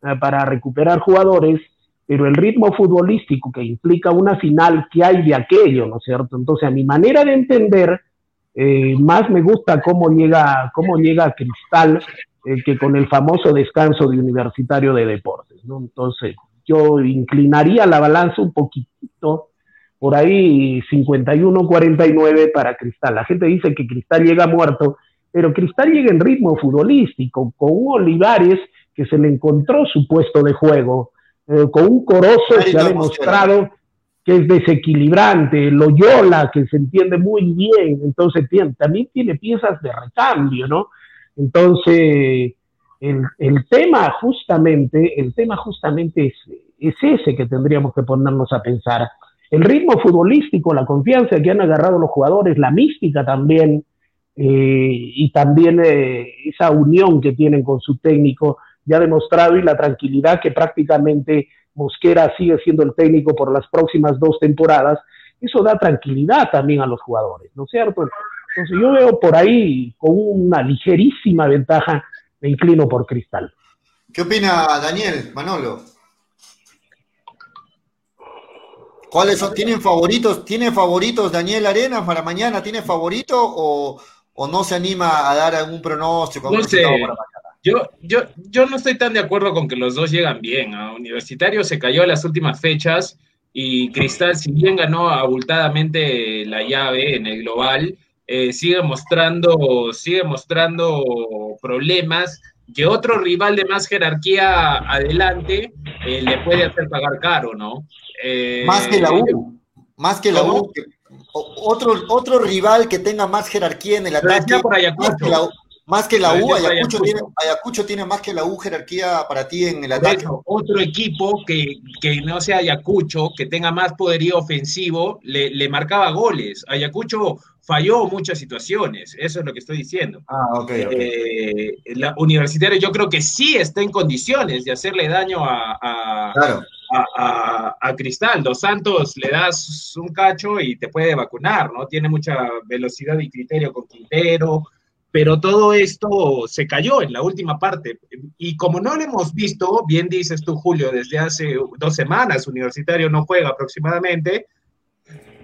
eh, para recuperar jugadores, pero el ritmo futbolístico que implica una final, que hay de aquello, ¿no es cierto? Entonces, a mi manera de entender, eh, más me gusta cómo llega, cómo llega Cristal eh, que con el famoso descanso de Universitario de Deportes, ¿no? Entonces, yo inclinaría la balanza un poquitito por ahí 51-49 para Cristal. La gente dice que Cristal llega muerto, pero Cristal llega en ritmo futbolístico, con un Olivares que se le encontró su puesto de juego, eh, con un Corozo que ha demostrado que es desequilibrante, Loyola que se entiende muy bien, entonces también tiene piezas de recambio, ¿no? Entonces, el, el tema justamente, el tema justamente es, es ese que tendríamos que ponernos a pensar el ritmo futbolístico, la confianza que han agarrado los jugadores, la mística también, eh, y también eh, esa unión que tienen con su técnico, ya demostrado, y la tranquilidad que prácticamente Mosquera sigue siendo el técnico por las próximas dos temporadas, eso da tranquilidad también a los jugadores, ¿no es cierto? Entonces yo veo por ahí con una ligerísima ventaja, me inclino por Cristal. ¿Qué opina Daniel, Manolo? ¿Cuáles son? ¿Tienen favoritos? ¿Tiene favoritos Daniel Arenas para mañana? ¿Tiene favorito o, no se anima a dar algún pronóstico? No sé. Yo, yo, yo no estoy tan de acuerdo con que los dos llegan bien. A Universitario se cayó en las últimas fechas y Cristal, si bien ganó abultadamente la llave en el global, eh, sigue mostrando, sigue mostrando problemas que otro rival de más jerarquía adelante eh, le puede hacer pagar caro, ¿no? Eh, más que la U. Más que la U. otro, otro rival que tenga más jerarquía en el ataque. más que la, U, Ayacucho, Tiene, más que la U jerarquía para ti en el ataque. otro equipo que, no sea Ayacucho, que tenga más poderío ofensivo, le, marcaba goles. Ayacucho falló muchas situaciones, eso es lo que estoy diciendo. Ah, ok. Eh, la universitaria yo creo que sí está en condiciones de hacerle daño a, claro a, Cristal. Dos Santos le das un cacho y te puede vacunar, ¿no? Tiene mucha velocidad y criterio con Quintero, pero todo esto se cayó en la última parte. Y como no lo hemos visto, bien dices tú, Julio, desde hace dos semanas, Universitario no juega aproximadamente,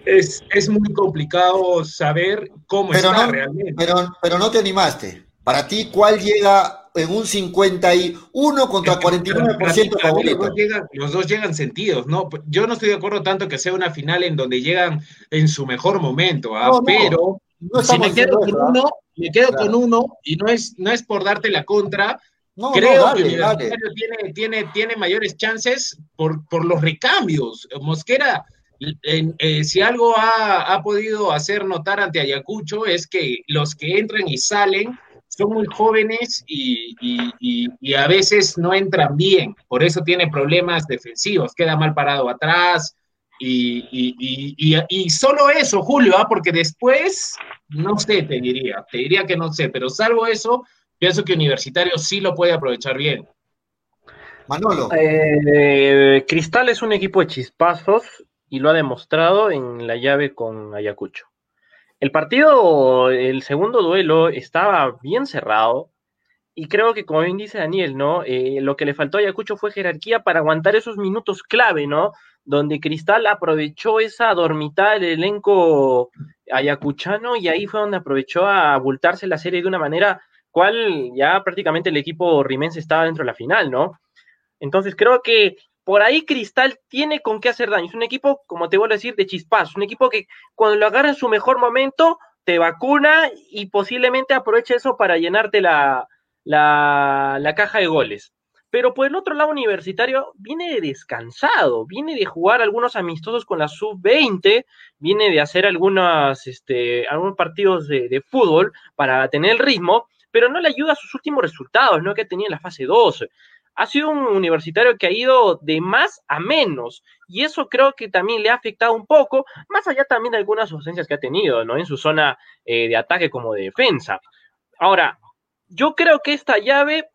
es, es muy complicado saber cómo está realmente. Pero, pero no te animaste. Para ti, ¿cuál llega en un 51 contra 49% favorito. Los, llegan, los dos llegan sentidos, ¿no? Yo no estoy de acuerdo tanto que sea una final en donde llegan en su mejor momento, ¿ah? pero si me quedo con uno, me quedo con uno y no es, no es por darte la contra. Creo que el tiene, tiene, tiene mayores chances por, por los recambios. Mosquera, eh, si algo ha, ha podido hacer notar ante Ayacucho es que los que entran y salen son muy jóvenes y, a veces no entran bien, por eso tiene problemas defensivos, queda mal parado atrás y, solo eso, Julio, ¿ah? porque después, no sé, te diría, te diría que no sé, pero salvo eso, pienso que Universitario sí lo puede aprovechar bien. Manolo. Eh, Cristal es un equipo de chispazos y lo ha demostrado en la llave con Ayacucho. El partido, el segundo duelo, estaba bien cerrado. Y creo que, como bien dice Daniel, ¿no? Eh, lo que le faltó a Ayacucho fue jerarquía para aguantar esos minutos clave, ¿no? Donde Cristal aprovechó esa dormitada del elenco ayacuchano y ahí fue donde aprovechó a abultarse la serie de una manera cual ya prácticamente el equipo rimense estaba dentro de la final, ¿no? Entonces creo que por ahí Cristal tiene con qué hacer daño. Es un equipo, como te vuelvo a decir, de chispas. Un equipo que cuando lo agarra en su mejor momento, te vacuna y posiblemente aproveche eso para llenarte la, la, la caja de goles. Pero por el otro lado, Universitario viene descansado, viene de jugar algunos amistosos con la sub-20, viene de hacer algunos, este, algunos partidos de, de, fútbol para tener el ritmo, pero no le ayuda a sus últimos resultados, ¿no? Que tenía en la fase 2. Ha sido un universitario que ha ido de más a menos, y eso creo que también le ha afectado un poco, más allá también de algunas ausencias que ha tenido, ¿no? En su zona eh, de ataque como de defensa. Ahora, yo creo que esta llave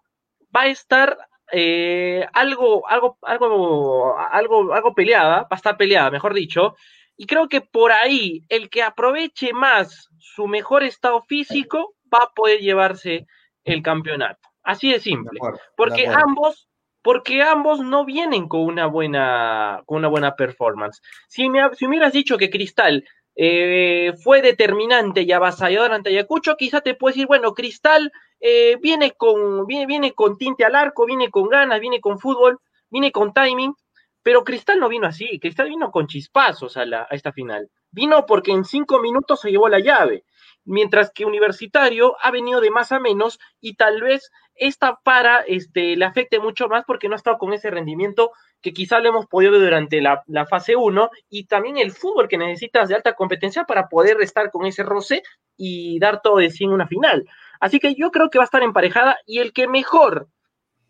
va a estar eh, algo, algo, algo, algo, algo peleada, va a estar peleada, mejor dicho, y creo que por ahí el que aproveche más su mejor estado físico va a poder llevarse el campeonato. Así de simple. De acuerdo, porque de ambos, porque ambos no vienen con una buena, con una buena performance. Si me, si hubieras dicho que Cristal eh, fue determinante y avasallador ante Ayacucho, quizá te puedes decir, bueno, Cristal eh, viene, con, viene, viene con tinte al arco, viene con ganas, viene con fútbol, viene con timing, pero Cristal no vino así, Cristal vino con chispazos a, a esta final. Vino porque en cinco minutos se llevó la llave, mientras que Universitario ha venido de más a menos y tal vez esta para este, le afecte mucho más porque no ha estado con ese rendimiento que quizá lo hemos podido ver durante la, fase 1 y también el fútbol que necesitas de alta competencia para poder estar con ese roce y dar todo de sí en una final. Así que yo creo que va a estar emparejada y el que mejor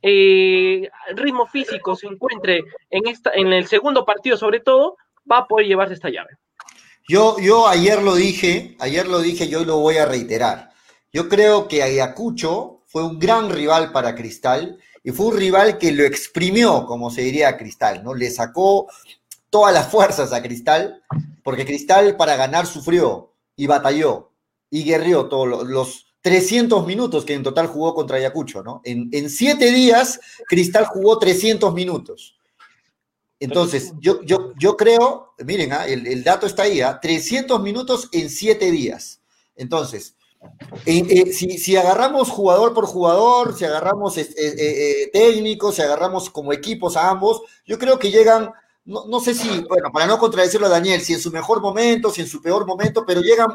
eh, ritmo físico se encuentre en, esta, en el segundo partido sobre todo, va a poder llevarse esta llave. Yo, yo ayer lo dije, ayer lo dije, yo lo voy a reiterar. Yo creo que Ayacucho fue un gran rival para Cristal y fue un rival que lo exprimió, como se diría a Cristal, ¿no? Le sacó todas las fuerzas a Cristal, porque Cristal para ganar sufrió y batalló y guerrió todos los, los 300 minutos que en total jugó contra Ayacucho, ¿no? En, en siete días, Cristal jugó 300 minutos. Entonces, yo, yo, yo creo, miren, ¿ah? el, el, dato está ahí, ¿ah? 300 minutos en siete días. Entonces, eh, eh, si, agarramos jugador por jugador, si agarramos eh, técnicos, si agarramos como equipos a ambos, yo creo que llegan, no, no, sé si, bueno, para no contradecirlo a Daniel, si en su mejor momento, si en su peor momento, pero llegan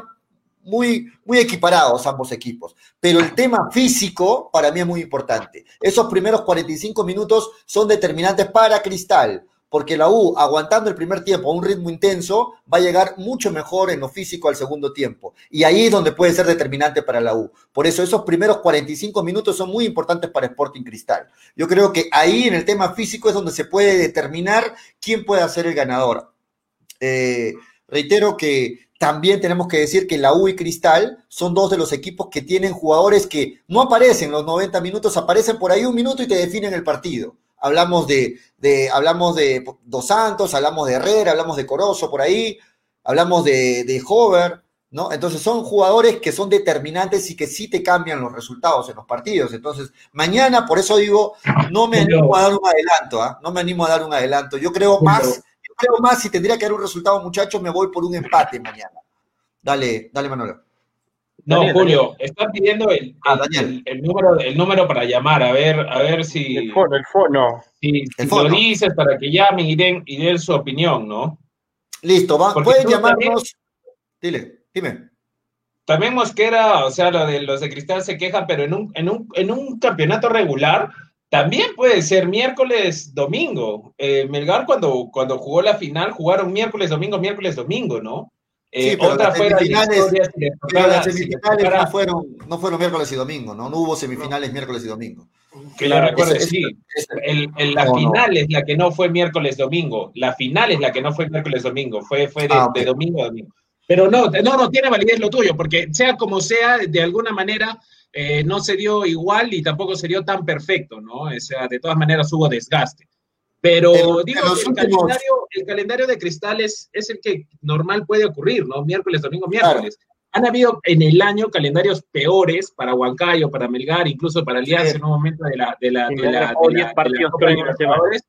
muy, muy equiparados ambos equipos. Pero el tema físico para mí es muy importante. Esos primeros 45 minutos son determinantes para Cristal porque la U, aguantando el primer tiempo a un ritmo intenso, va a llegar mucho mejor en lo físico al segundo tiempo. Y ahí es donde puede ser determinante para la U. Por eso esos primeros 45 minutos son muy importantes para Sporting Cristal. Yo creo que ahí en el tema físico es donde se puede determinar quién puede ser el ganador. Eh, reitero que también tenemos que decir que la U y Cristal son dos de los equipos que tienen jugadores que no aparecen los 90 minutos, aparecen por ahí un minuto y te definen el partido hablamos de, de, hablamos de Dos Santos, hablamos de Herrera, hablamos de Corozo por ahí, hablamos de, de Hover, ¿no? Entonces son jugadores que son determinantes y que sí te cambian los resultados en los partidos. Entonces, mañana, por eso digo, no me animo a dar un adelanto, ¿ah? No me animo a dar un adelanto. Yo creo más, yo creo más, si tendría que dar un resultado, muchachos, me voy por un empate mañana. Dale, dale, Manolo. No, Daniel, Julio, Daniel. están pidiendo el, ah, el, el, número, el número para llamar, a ver, a ver si. El fono, el fono. Si, si fono. lo dices para que llamen y den, y den su opinión, ¿no? Listo, va, pueden llamarnos. También, Dile, dime. También Mosquera, o sea, lo de los de Cristal se queja, pero en un, en un, en un campeonato regular también puede ser miércoles, domingo. Eh, Melgar, cuando, cuando jugó la final, jugaron miércoles, domingo, miércoles, domingo, ¿no? Eh, sí, pero otra las semifinales, pero las semifinales no, fueron, no fueron miércoles y domingo, ¿no? No hubo semifinales no. miércoles y domingo. Que recuerde, sí. El, el, la no, final es la que no fue miércoles domingo. La final es la que no fue miércoles domingo. Fue, fue de, ah, okay. de domingo a domingo. Pero no, no, no tiene validez lo tuyo, porque sea como sea, de alguna manera eh, no se dio igual y tampoco se dio tan perfecto, ¿no? O sea, de todas maneras hubo desgaste. Pero, pero digo, el, calendario, el, calendario, de cristales es el que normal puede ocurrir, ¿no? Miércoles, domingo, miércoles. Claro. Han habido en el año calendarios peores para Huancayo, para Melgar, incluso para Alianza sí. en un momento de la de la, de de de de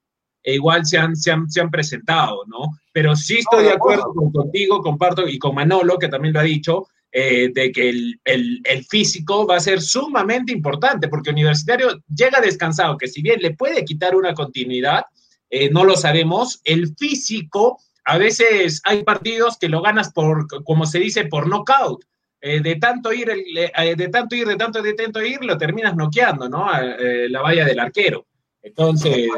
e igual se han, se, han, se han presentado, ¿no? Pero sí estoy de acuerdo con, contigo, comparto, y con Manolo, que también lo ha dicho, eh, de que el, físico va a ser sumamente importante, porque Universitario llega descansado, que si bien le puede quitar una continuidad, eh, no lo sabemos, el físico, a veces hay partidos que lo ganas por, como se dice, por knockout. Eh, de tanto ir, de tanto ir, de tanto ir, lo terminas noqueando, ¿no? la valla del arquero. Entonces,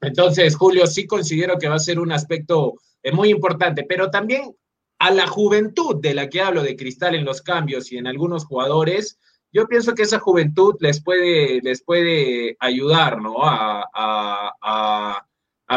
entonces, Julio, sí considero que va a ser un aspecto muy importante, pero también a la juventud de la que hablo de Cristal en los cambios y en algunos jugadores, yo pienso que esa juventud les puede, les puede ayudar, ¿no? A,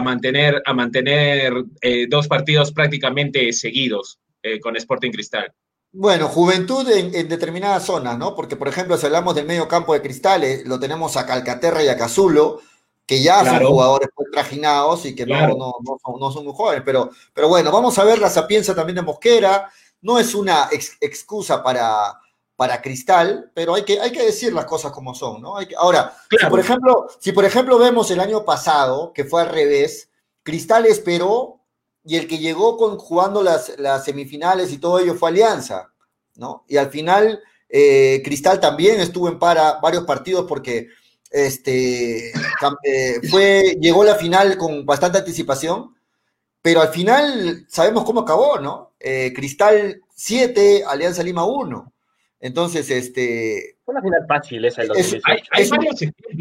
mantener, a mantener eh, dos partidos prácticamente seguidos eh, con Sporting Cristal. Bueno, juventud en, determinadas zonas, ¿no? Porque, por ejemplo, si hablamos del medio campo de Cristales, lo tenemos a Calcaterra y a Cazulo, que ya son jugadores trajinados y que no, no, no, son, muy jóvenes. Pero, pero bueno, vamos a ver la sapienza también de Mosquera. No es una excusa para, para Cristal, pero hay que, hay que decir las cosas como son, ¿no? Hay ahora, si, por ejemplo, si por ejemplo vemos el año pasado, que fue al revés, Cristal esperó y el que llegó con, jugando las, las semifinales y todo ello fue Alianza, ¿no? Y al final, eh, Cristal también estuvo en para varios partidos porque este, eh, fue, llegó la final con bastante anticipación, pero al final sabemos cómo acabó, ¿no? Eh, Cristal 7, Alianza Lima 1. Entonces, este. Una final fácil esa. Es, hay, es,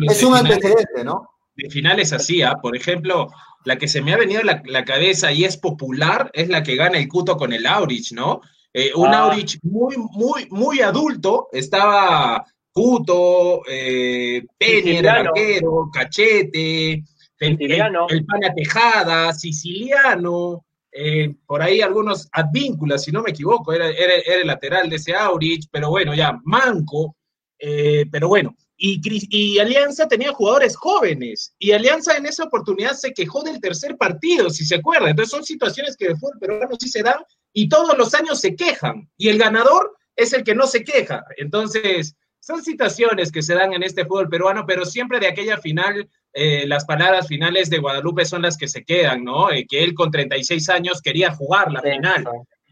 es un antecedente, ¿no? De finales así, ¿ah? por ejemplo, la que se me ha venido a la, la, cabeza y es popular es la que gana el Cuto con el Aurich, ¿no? Eh, un ah. Aurich muy, muy, muy adulto, estaba Puto, eh, el arquero, Cachete, el, el, Pana Tejada, Siciliano, eh, por ahí algunos advínculas, si no me equivoco, era, era, el lateral de ese Aurich, pero bueno, ya, Manco, eh, pero bueno, y, y, Alianza tenía jugadores jóvenes, y Alianza en esa oportunidad se quejó del tercer partido, si se acuerda, entonces son situaciones que de fútbol peruano sí se dan, y todos los años se quejan, y el ganador es el que no se queja, entonces son situaciones que se dan en este fútbol peruano, pero siempre de aquella final, eh, las palabras finales de Guadalupe son las que se quedan, ¿no? Eh, que él con 36 años quería jugar la final,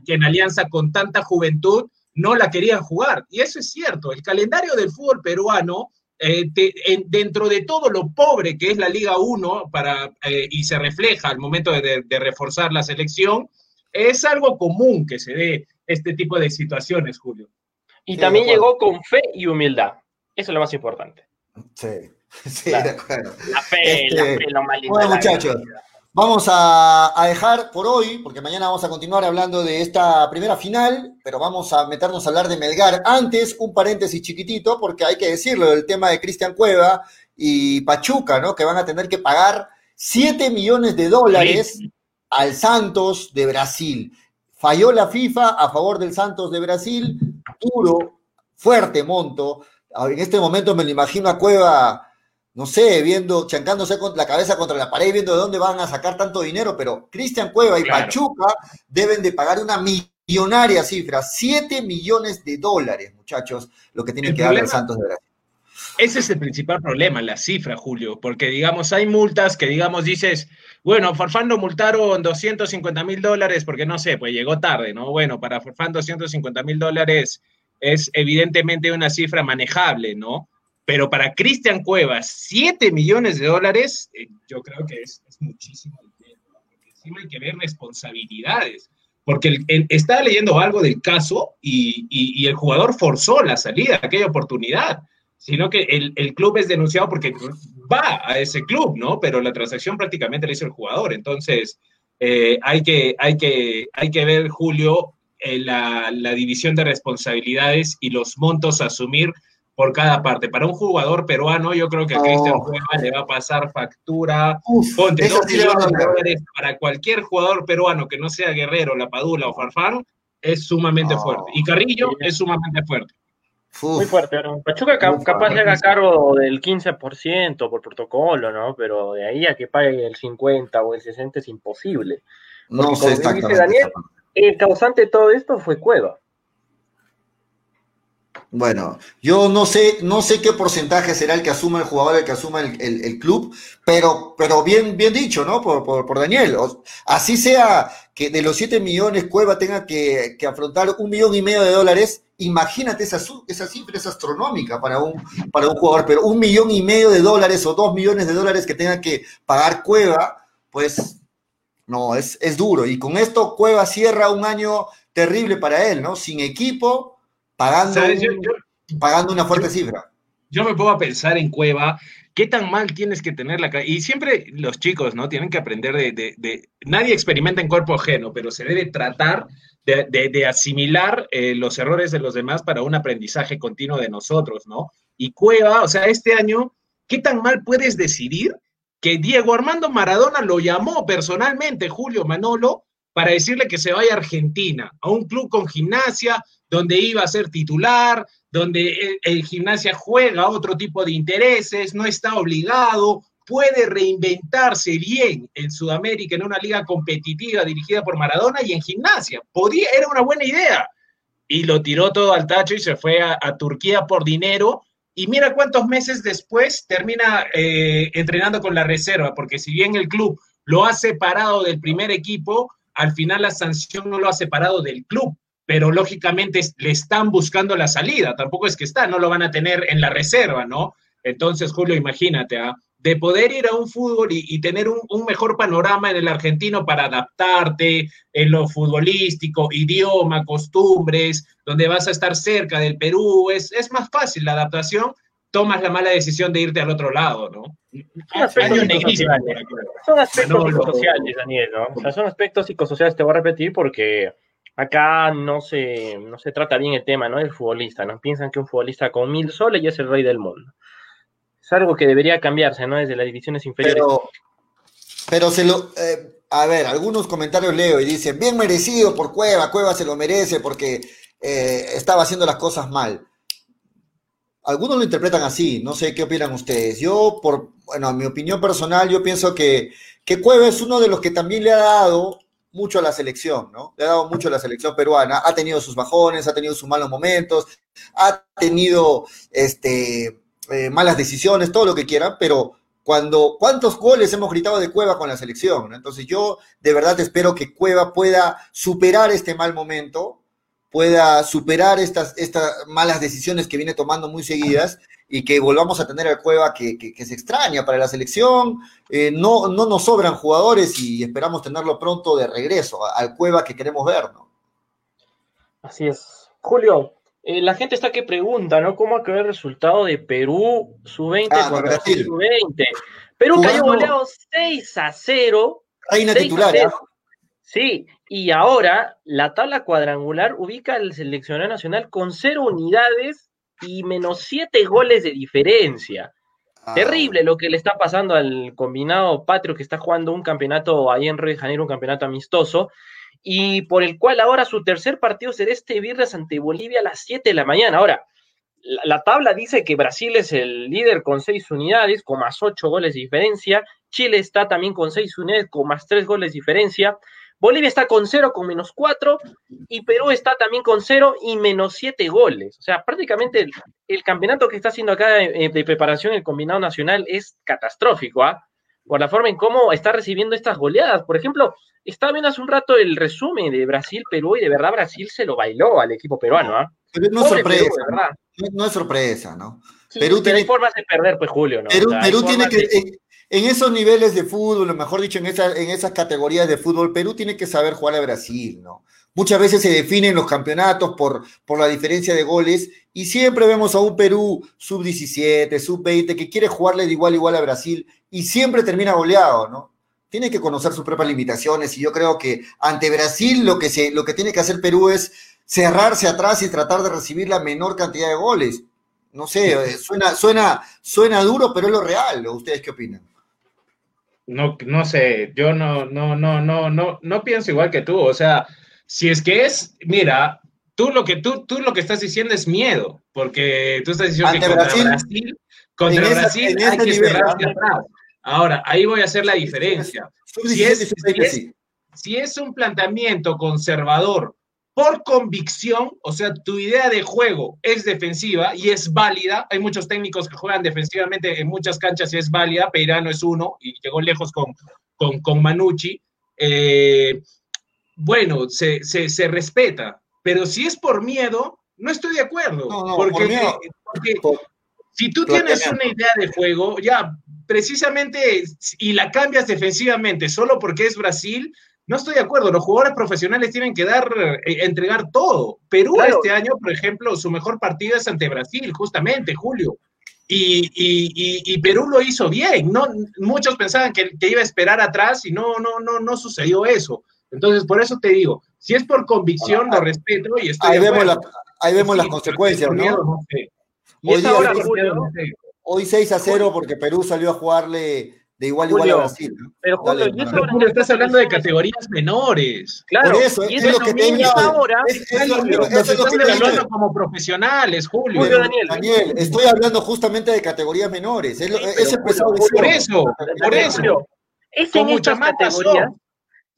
que en Alianza con tanta juventud no la querían jugar. Y eso es cierto, el calendario del fútbol peruano, eh, dentro de todo lo pobre que es la Liga 1, para, y se refleja al momento de, de reforzar la selección, es algo común que se dé este tipo de situaciones, Julio. Y también llegó con fe y humildad. Eso es lo más importante. Sí, sí, de acuerdo. La fe, la este, fe, lo más. Bueno, muchachos, vamos a, dejar por hoy, porque mañana vamos a continuar hablando de esta primera final, pero vamos a meternos a hablar de Melgar. Antes, un paréntesis chiquitito, porque hay que decirlo, el tema de Cristian Cueva y Pachuca, ¿no? Que van a tener que pagar 7 millones de dólares al Santos de Brasil. Falló la FIFA a favor del Santos de Brasil, duro, fuerte monto. En este momento me lo imagino a Cueva, no sé, viendo, chancándose con la cabeza contra la pared, viendo de dónde van a sacar tanto dinero, pero Cristian Cueva y Pachuca deben de pagar una millonaria cifra, 7 millones de dólares, muchachos, lo que tienen que dar al Santos de Brasil. Ese es el principal problema, la cifra, Julio, porque digamos, hay multas que digamos dices, bueno, Farfán lo multaron 250 mil dólares porque no sé, pues llegó tarde, ¿no? Bueno, para Farfán 250 mil dólares es evidentemente una cifra manejable, ¿no? Pero para Cristian Cuevas, 7 millones de dólares, eh, yo creo que es, muchísimo dinero, porque encima hay que ver responsabilidades. Porque estaba leyendo algo del caso y el jugador forzó la salida, aquella oportunidad sino que el, club es denunciado porque va a ese club, ¿no? Pero la transacción prácticamente la hizo el jugador. Entonces, eh, hay, que, hay, que, hay que ver, Julio, eh, la, división de responsabilidades y los montos a asumir por cada parte. Para un jugador peruano, yo creo que a Cristian Cueva le va a pasar factura. ponte dos millones de dólares para cualquier jugador peruano que no sea Guerrero, La Padula o Farfán, es sumamente fuerte. Y Carrillo es sumamente fuerte. Muy fuerte, ¿no? Pachuca capaz de haga cargo del 15% por protocolo, ¿no? Pero de ahí a que pague el 50 o el 60 es imposible. no sé exactamente. Dice Daniel, el causante de todo esto fue Cueva. Bueno, yo no sé, no sé qué porcentaje será el que asuma el jugador, el que asuma el, club, pero, pero bien, bien dicho, ¿no? Por, por, Daniel. así sea que de los 7 millones Cueva tenga que, afrontar un millón y medio de dólares, imagínate esa, esa cifra es astronómica para un, para un jugador, pero un millón y medio de dólares o dos millones de dólares que tenga que pagar Cueva, pues no, es, es duro. Y con esto Cueva cierra un año terrible para él, ¿no? Sin equipo, pagando, pagando una fuerte cifra. Yo me pongo a pensar en Cueva ¿Qué tan mal tienes que tener la Y siempre los chicos, ¿no? Tienen que aprender de... Nadie experimenta en cuerpo ajeno, pero se debe tratar de, asimilar eh, los errores de los demás para un aprendizaje continuo de nosotros, ¿no? Y Cueva, o sea, este año, ¿qué tan mal puedes decidir que Diego Armando Maradona lo llamó personalmente, Julio Manolo, para decirle que se vaya a Argentina, a un club con gimnasia, donde iba a ser titular, donde el, gimnasia juega otro tipo de intereses, no está obligado, puede reinventarse bien en Sudamérica en una liga competitiva dirigida por Maradona y en gimnasia. Podía, era una buena idea. Y lo tiró todo al tacho y se fue a, Turquía por dinero. Y mira cuántos meses después termina eh, entrenando con la reserva, porque si bien el club lo ha separado del primer equipo, al final la sanción no lo ha separado del club pero lógicamente le están buscando la salida, tampoco es que está, no lo van a tener en la reserva, ¿no? Entonces, Julio, imagínate, ¿ah? De poder ir a un fútbol y, tener un, mejor panorama en el argentino para adaptarte en lo futbolístico, idioma, costumbres, donde vas a estar cerca del Perú, es, es más fácil la adaptación, tomas la mala decisión de irte al otro lado, ¿no? Son aspectos, psicosociales, son aspectos psicosociales, Daniel, ¿no? O sea, son aspectos psicosociales, te voy a repetir porque acá no se, no se trata bien el tema, ¿no? El futbolista, ¿no? Piensan que un futbolista con mil soles ya es el rey del mundo. Es algo que debería cambiarse, ¿no? Desde las divisiones inferiores. Pero, se lo. Eh, a ver, algunos comentarios leo y dicen, bien merecido por Cueva, Cueva se lo merece porque eh, estaba haciendo las cosas mal. Algunos lo interpretan así, no sé qué opinan ustedes. Yo, por, bueno, en mi opinión personal, yo pienso que, que Cueva es uno de los que también le ha dado mucho a la selección, ¿no? Le ha dado mucho a la selección peruana. Ha tenido sus bajones, ha tenido sus malos momentos, ha tenido este, eh, malas decisiones, todo lo que quieran, pero cuando, ¿cuántos goles hemos gritado de Cueva con la selección? Entonces yo de verdad espero que Cueva pueda superar este mal momento, pueda superar estas, estas malas decisiones que viene tomando muy seguidas y que volvamos a tener al Cueva que, se extraña para la selección. Eh, no, no nos sobran jugadores y esperamos tenerlo pronto de regreso al Cueva que queremos ver, ¿no? Así es. Julio, eh, la gente está que pregunta, ¿no? ¿Cómo quedó el resultado de Perú sub-20 ah, contra sub-20? Perú cayó goleado 6 a 0. Reina titular, ¿eh? Sí, y ahora la tabla cuadrangular ubica al seleccionado nacional con cero unidades y menos siete goles de diferencia. Ah. Terrible lo que le está pasando al combinado patrio que está jugando un campeonato ahí en Río de Janeiro, un campeonato amistoso, y por el cual ahora su tercer partido será este viernes ante Bolivia a las 7 de la mañana. Ahora, la, tabla dice que Brasil es el líder con seis unidades, con más ocho goles de diferencia. Chile está también con seis unidades, con más tres goles de diferencia. Bolivia está con 0 con menos 4 y Perú está también con 0 y menos 7 goles. O sea, prácticamente el, campeonato que está haciendo acá de, preparación el combinado nacional es catastrófico, ¿ah? Por la forma en cómo está recibiendo estas goleadas. Por ejemplo, estaba viendo hace un rato el resumen de Brasil-Perú y de verdad Brasil se lo bailó al equipo peruano, ¿ah? no es sorpresa, no, es sorpresa, ¿no? Perú tiene formas de perder, pues Julio, ¿no? Perú, tiene que, eh, en esos niveles de fútbol, o mejor dicho, en, en esas categorías de fútbol, Perú tiene que saber jugar a Brasil, ¿no? Muchas veces se definen los campeonatos por, por la diferencia de goles y siempre vemos a un Perú sub-17, sub-20 que quiere jugarle de igual a igual a Brasil y siempre termina goleado, ¿no? Tiene que conocer sus propias limitaciones y yo creo que ante Brasil lo que, se, lo que tiene que hacer Perú es cerrarse atrás y tratar de recibir la menor cantidad de goles. No sé, eh, suena, suena, suena duro, pero es lo real. ¿Ustedes qué opinan? no, no sé, yo no, no, no, no, no, no pienso igual que tú. O sea, si es que es, mira, tú lo que tú, tú lo que estás diciendo es miedo, porque tú estás diciendo que contra Brasil, contra Brasil hay que atrás. Ahora, ahí voy a hacer la diferencia. Si es, si es un planteamiento conservador por convicción, o sea, tu idea de juego es defensiva y es válida. Hay muchos técnicos que juegan defensivamente en muchas canchas y es válida. Peirano es uno y llegó lejos con, con, con Manucci. Eh, bueno, se, se, respeta, pero si es por miedo, no estoy de acuerdo. porque, si tú tienes una idea de juego, ya precisamente, y la cambias defensivamente solo porque es Brasil, no estoy de acuerdo. Los jugadores profesionales tienen que dar, eh, entregar todo. Perú este año, por ejemplo, su mejor partido es ante Brasil, justamente, Julio. Y, y, Perú lo hizo bien. No, muchos pensaban que, iba a esperar atrás y no, no, no, no sucedió eso. Entonces, por eso te digo, si es por convicción, lo respeto y estoy ahí vemos, ahí vemos las consecuencias, ¿no? hoy, 6 a 0 porque Perú salió a jugarle de igual a igual a Brasil. Pero Julio, Julio, estás hablando de categorías menores. Claro, Por eso, es, lo que te ahora. Es, lo, que hablando como profesionales, Julio. Julio Daniel. Daniel, estoy hablando justamente de categorías menores. Es, es Por eso, por eso. Es en estas categorías.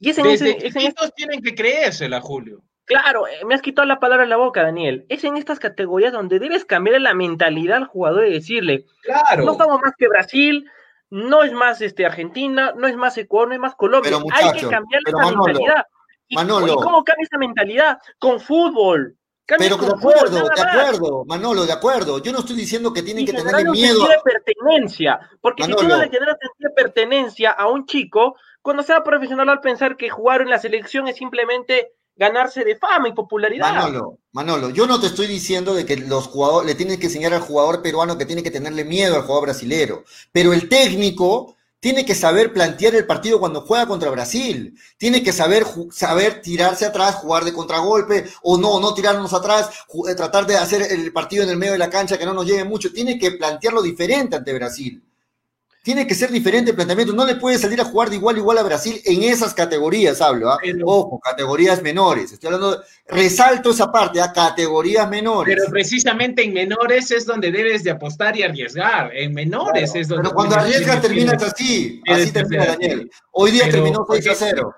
Y es en Desde ese, tienen que creérsela, Julio. Claro, eh, me has quitado la palabra en la boca, Daniel. Es en estas categorías donde debes cambiar la mentalidad al jugador y decirle, claro. no estamos más que Brasil, no es más este, Argentina, no es más Ecuador, no es más Colombia. Hay que cambiar esa mentalidad. ¿Y, cómo cambia esa mentalidad? Con fútbol. pero de acuerdo, de acuerdo, Manolo, de acuerdo. Yo no estoy diciendo que tienen que tener miedo. de pertenencia, porque si tú no le generas de pertenencia a un chico, cuando sea profesional al pensar que jugar en la selección es simplemente ganarse de fama y popularidad. Manolo, Manolo, yo no te estoy diciendo de que los jugadores le tienen que enseñar al jugador peruano que tiene que tenerle miedo al jugador brasilero, pero el técnico tiene que saber plantear el partido cuando juega contra Brasil, tiene que saber saber tirarse atrás, jugar de contragolpe o no, no tirarnos atrás, eh, tratar de hacer el partido en el medio de la cancha que no nos llegue mucho, tiene que plantearlo diferente ante Brasil. Tiene que ser diferente el planteamiento. No le puede salir a jugar de igual a igual a Brasil en esas categorías, hablo. ¿ah? Ojo, categorías menores. Estoy hablando, resalto esa parte, a ¿ah? categorías menores. Pero precisamente en menores es donde debes de apostar y arriesgar. En menores es donde. Pero cuando arriesgas terminas así. Así termina Daniel. Hoy día terminó 6 a 0.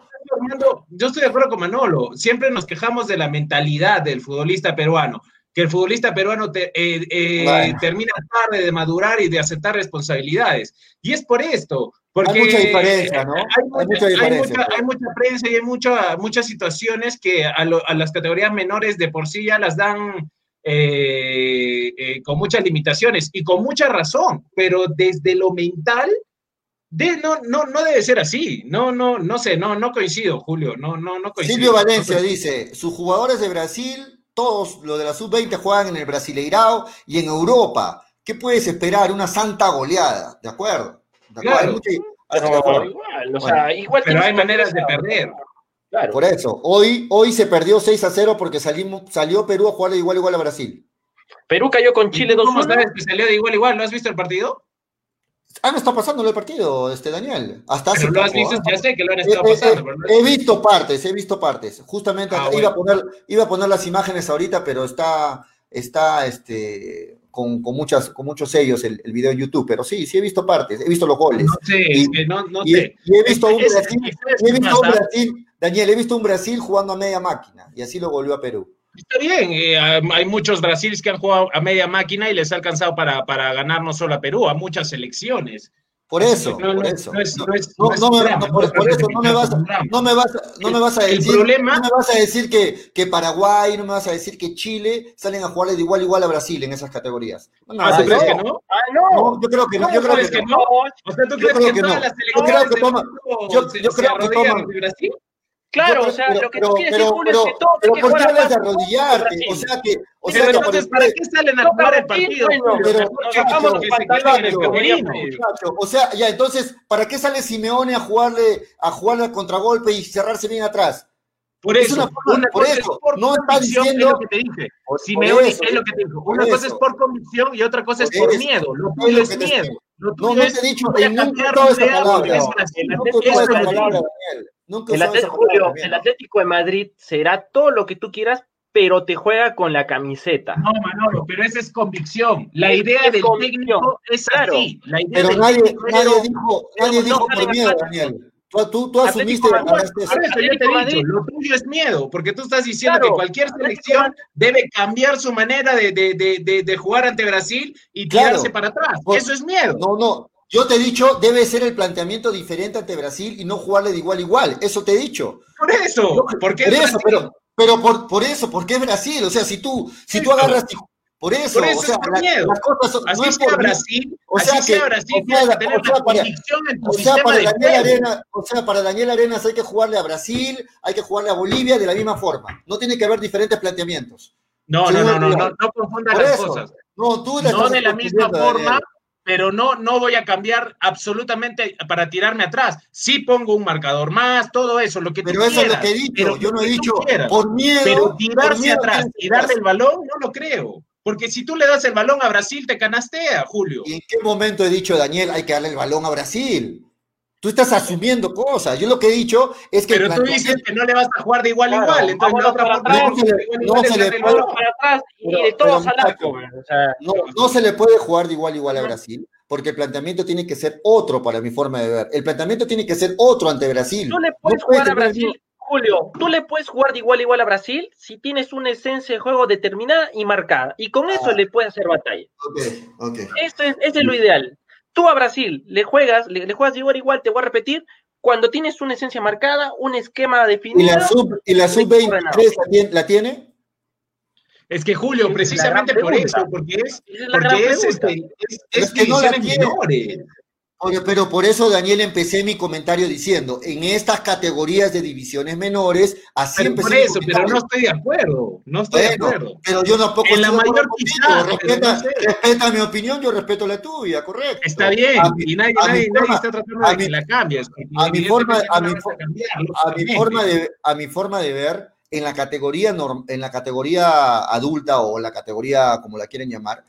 Yo estoy de acuerdo con Manolo. Siempre nos quejamos de la mentalidad del futbolista peruano que el futbolista peruano eh, eh, termina tarde de madurar y de aceptar responsabilidades. Y es por esto, porque hay mucha diferencia, ¿no? Hay, mucha, hay mucha, prensa y hay muchas situaciones que a, las categorías menores de por sí ya las dan eh, con muchas limitaciones y con mucha razón, pero desde lo mental de, no, no, no debe ser así. No, no, no sé, no, no coincido, Julio. No, no, no coincido. Silvio Valencia dice: sus jugadores de Brasil todos los de la sub-20 juegan en el Brasileirao y en Europa. ¿Qué puedes esperar? Una santa goleada, ¿de acuerdo? pero, hay maneras de perder. Por eso, hoy, hoy se perdió 6 a 0 porque salimos, salió Perú a jugar de igual a igual a Brasil. Perú cayó con Chile 2 ¿Cómo sabes que salió de igual a igual? ¿No has visto el partido? Han estado pasando el partido, este Daniel. Hasta hace lo has visto, ¿ah? ya sé que lo han estado pasando. he visto partes, he visto partes. Justamente ah, iba, a poner, iba a poner las imágenes ahorita, pero está, está este, con, con, muchas, con muchos sellos el, el, video en YouTube. Pero sí, sí he visto partes, he visto los goles. No sé, y, no, no y, sé. y, he visto un Brasil, he visto un Brasil, Daniel, he visto un Brasil jugando a media máquina y así lo volvió a Perú. Está bien, eh, hay muchos brasiles que han jugado a media máquina y les ha alcanzado para, para ganar no solo a Perú, a muchas selecciones. Por eso, por eso. No me vas, no me vas, no me vas a decir, no me vas a decir que, que Paraguay, no me vas a decir que Chile salen a jugar de igual a igual a Brasil en esas categorías. No, ¿Ah, ¿tú crees que no? Ah, no. yo creo que no. Yo creo que, no. O sea, ¿tú crees que, no? Yo creo que toman. Yo creo que toman. Claro, o sea, lo que tú quieres decir, Julio, es que todo pero ¿por qué hablas de arrodillarte? O sea que, o sea pero entonces, ¿para qué salen a jugar el partido? O sea, ya, entonces, ¿para qué sale Simeone a jugarle, a jugarle a contragolpe y cerrarse bien atrás? Por eso, una, por eso, por no está diciendo es lo que te dije. Simeone es lo que te dijo. Una cosa es por convicción y otra cosa es por miedo. Lo tuyo es miedo. No, no te he dicho en nunca toda esa palabra. Nunca esa palabra, Daniel el, Atlético, el Atlético de Madrid será todo lo que tú quieras, pero te juega con la camiseta. No, Manolo, pero esa es convicción. La idea del técnico es así. pero nadie, dijo, nadie dijo por miedo, Daniel. Tú, tú, asumiste la lo tuyo es miedo, porque tú estás diciendo que cualquier selección debe cambiar su manera de, de, de, de jugar ante Brasil y tirarse para atrás. Eso es miedo. No, no, Yo te he dicho, debe ser el planteamiento diferente ante Brasil y no jugarle de igual a igual. Eso te he dicho. Por eso, porque por eso, pero, pero por, por eso, porque es Brasil. O sea, si tú, si tú agarras por eso, por eso o sea, miedo. Las cosas son, así no es sea por Brasil, o sea así que, sea Brasil, o sea, tener o sea, la para, en tu o sea, para Daniel Arena, o sea, para Daniel Arenas hay que jugarle a Brasil, hay que jugarle a Bolivia de la misma forma. No tiene que haber diferentes planteamientos. No, no, no, no, no, no confundas las cosas. No, tú no de la misma forma, pero no, no voy a cambiar absolutamente para tirarme atrás. Sí pongo un marcador más, todo eso, lo que Pero eso quieras, es lo que he dicho, yo no he dicho por miedo. Pero tirarse atrás y darle el balón, no lo creo. Porque si tú le das el balón a Brasil, te canastea, Julio. ¿Y en qué momento he dicho, Daniel, hay que darle el balón a Brasil? Tú estás asumiendo cosas. Yo lo que he dicho es que. Pero tú dices que no le vas a jugar de igual a igual. Entonces, la otra no, se le, no se le puede para atrás y de todos al arco. no, no se le puede jugar de igual a igual a Brasil, porque el planteamiento tiene que ser otro para mi forma de ver. El planteamiento tiene que ser otro ante Brasil. Tú le puedes jugar a Brasil Julio, tú le puedes jugar de igual a igual a Brasil si tienes una esencia de juego determinada y marcada. Y con eso ah. le puedes hacer batalla. Ok, ok. Eso es, ese es lo ideal. Tú a Brasil le juegas, le, juegas de igual igual, te voy a repetir, cuando tienes una esencia marcada, un esquema definido. ¿Y la sub, y la sub 23 la tiene? Es que Julio, precisamente por eso, porque es, porque es, este, es, es, que no la tiene. menores. Oye, pero por eso, Daniel, empecé mi comentario diciendo, en estas categorías de divisiones menores, así pero empecé. Por eso, pero no estoy de acuerdo, no estoy de acuerdo. Pero yo tampoco en la mayor quizás, respeta, no sé. respeta, mi opinión, yo respeto la tuya, correcto. Está bien, mi, y nadie, nadie, forma, nadie, está tratando de que la cambies. A mi forma, a mi, a mi forma de, a mi forma de ver, en la categoría en la categoría adulta o la categoría como la quieren llamar,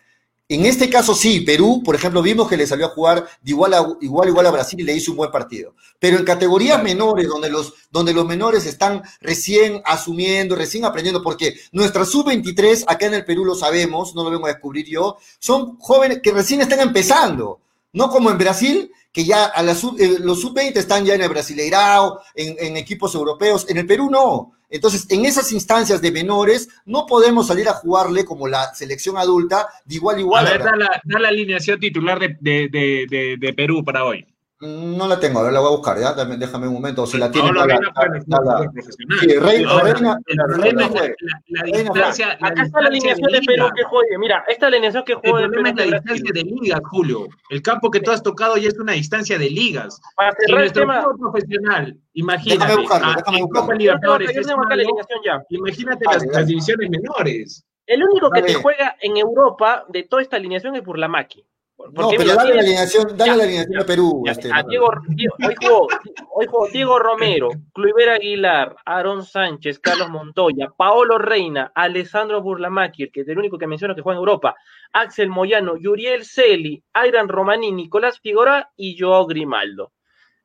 en este caso sí, Perú, por ejemplo, vimos que le salió a jugar de igual a igual, igual a Brasil y le hizo un buen partido. Pero en categorías menores, donde los, donde los menores están recién asumiendo, recién aprendiendo, porque nuestra sub-23, acá en el Perú lo sabemos, no lo vengo a descubrir yo, son jóvenes que recién están empezando. No como en Brasil, que ya a la sub, eh, los sub-20 están ya en el Brasileirao, en, en equipos europeos. En el Perú no. Entonces, en esas instancias de menores, no podemos salir a jugarle como la selección adulta de igual a igual. A ver, da la, da la alineación titular de, de, de, de Perú para hoy. No la tengo, a ver, la voy a buscar, ¿ya? Déjame un momento, si la tiene. No, la, sí, Reina, Reina, distancia. Acá está la alineación de Perú que juegue. Mira, esta alineación que juega de Perú. es la distancia de ligas, Julio. El campo que tú has tocado ya es una distancia de ligas. Para cerrar el nuestro tema profesional, imagínate. Déjame buscarlo, déjame buscarlo. Imagínate las divisiones menores. El único que te juega en Europa de toda esta alineación es Burlamaki. No, pero dale, la alineación, dale la alineación de Perú. Ya, este, a Diego, Diego, hoy, jugó, hoy jugó Diego Romero, Cluiver Aguilar, Aaron Sánchez, Carlos Montoya, Paolo Reina, Alessandro Burlamaki, que es el único que menciono que juega en Europa, Axel Moyano, Yuriel Celi, Airan Romaní, Nicolás Figora y Joao Grimaldo.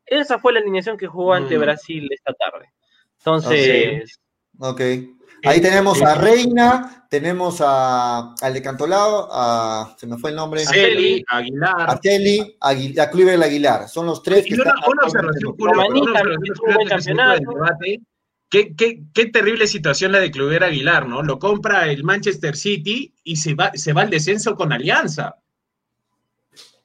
Esa fue la alineación que jugó ante mm. Brasil esta tarde. Entonces. Ok. okay. Ahí tenemos a Reina, tenemos a, al de Cantolao, a, se me fue el nombre. Celi, Aguilar. A Celi, Aguilar, a Cluiver Aguilar. Son los tres y que una, están. Una observación, Qué, qué, qué, terrible situación la de Cluiver Aguilar, ¿no? Lo compra el Manchester City y se va, se va al descenso con Alianza.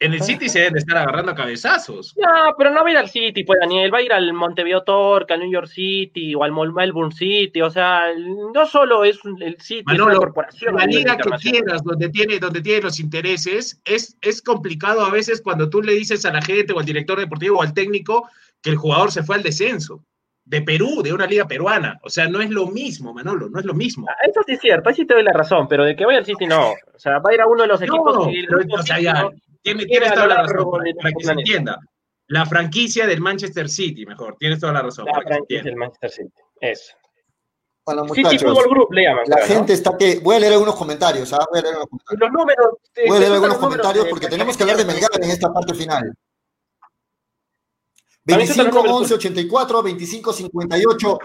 En el City se deben de estar agarrando cabezazos. No, pero no va a ir al City, pues Daniel, va a ir al Montevideo Torque, al New York City o al Melbourne City, o sea, no solo es el City, es una corporación. La liga que quieras, donde tiene, donde tiene los intereses, es, es complicado a veces cuando tú le dices a la gente o al director deportivo o al técnico que el jugador se fue al descenso de Perú, de una liga peruana. O sea, no es lo mismo, Manolo, no es lo mismo. Ah, eso sí es cierto, ahí sí te doy la razón, pero de que vaya al City no. O sea, va a ir a uno de los equipos. No, pero, o sea, ya, tiene, toda la razón, para, que se entienda. La franquicia del Manchester City, mejor, tienes toda la razón. La franquicia del Manchester City, eso. Bueno, muchachos, City Football Group le llaman. La gente está que. Voy a leer algunos comentarios. ¿ah? Voy a leer algunos comentarios. Los números. Voy a leer algunos comentarios porque tenemos que hablar de Melgar en esta parte final. 25 11 84 25 58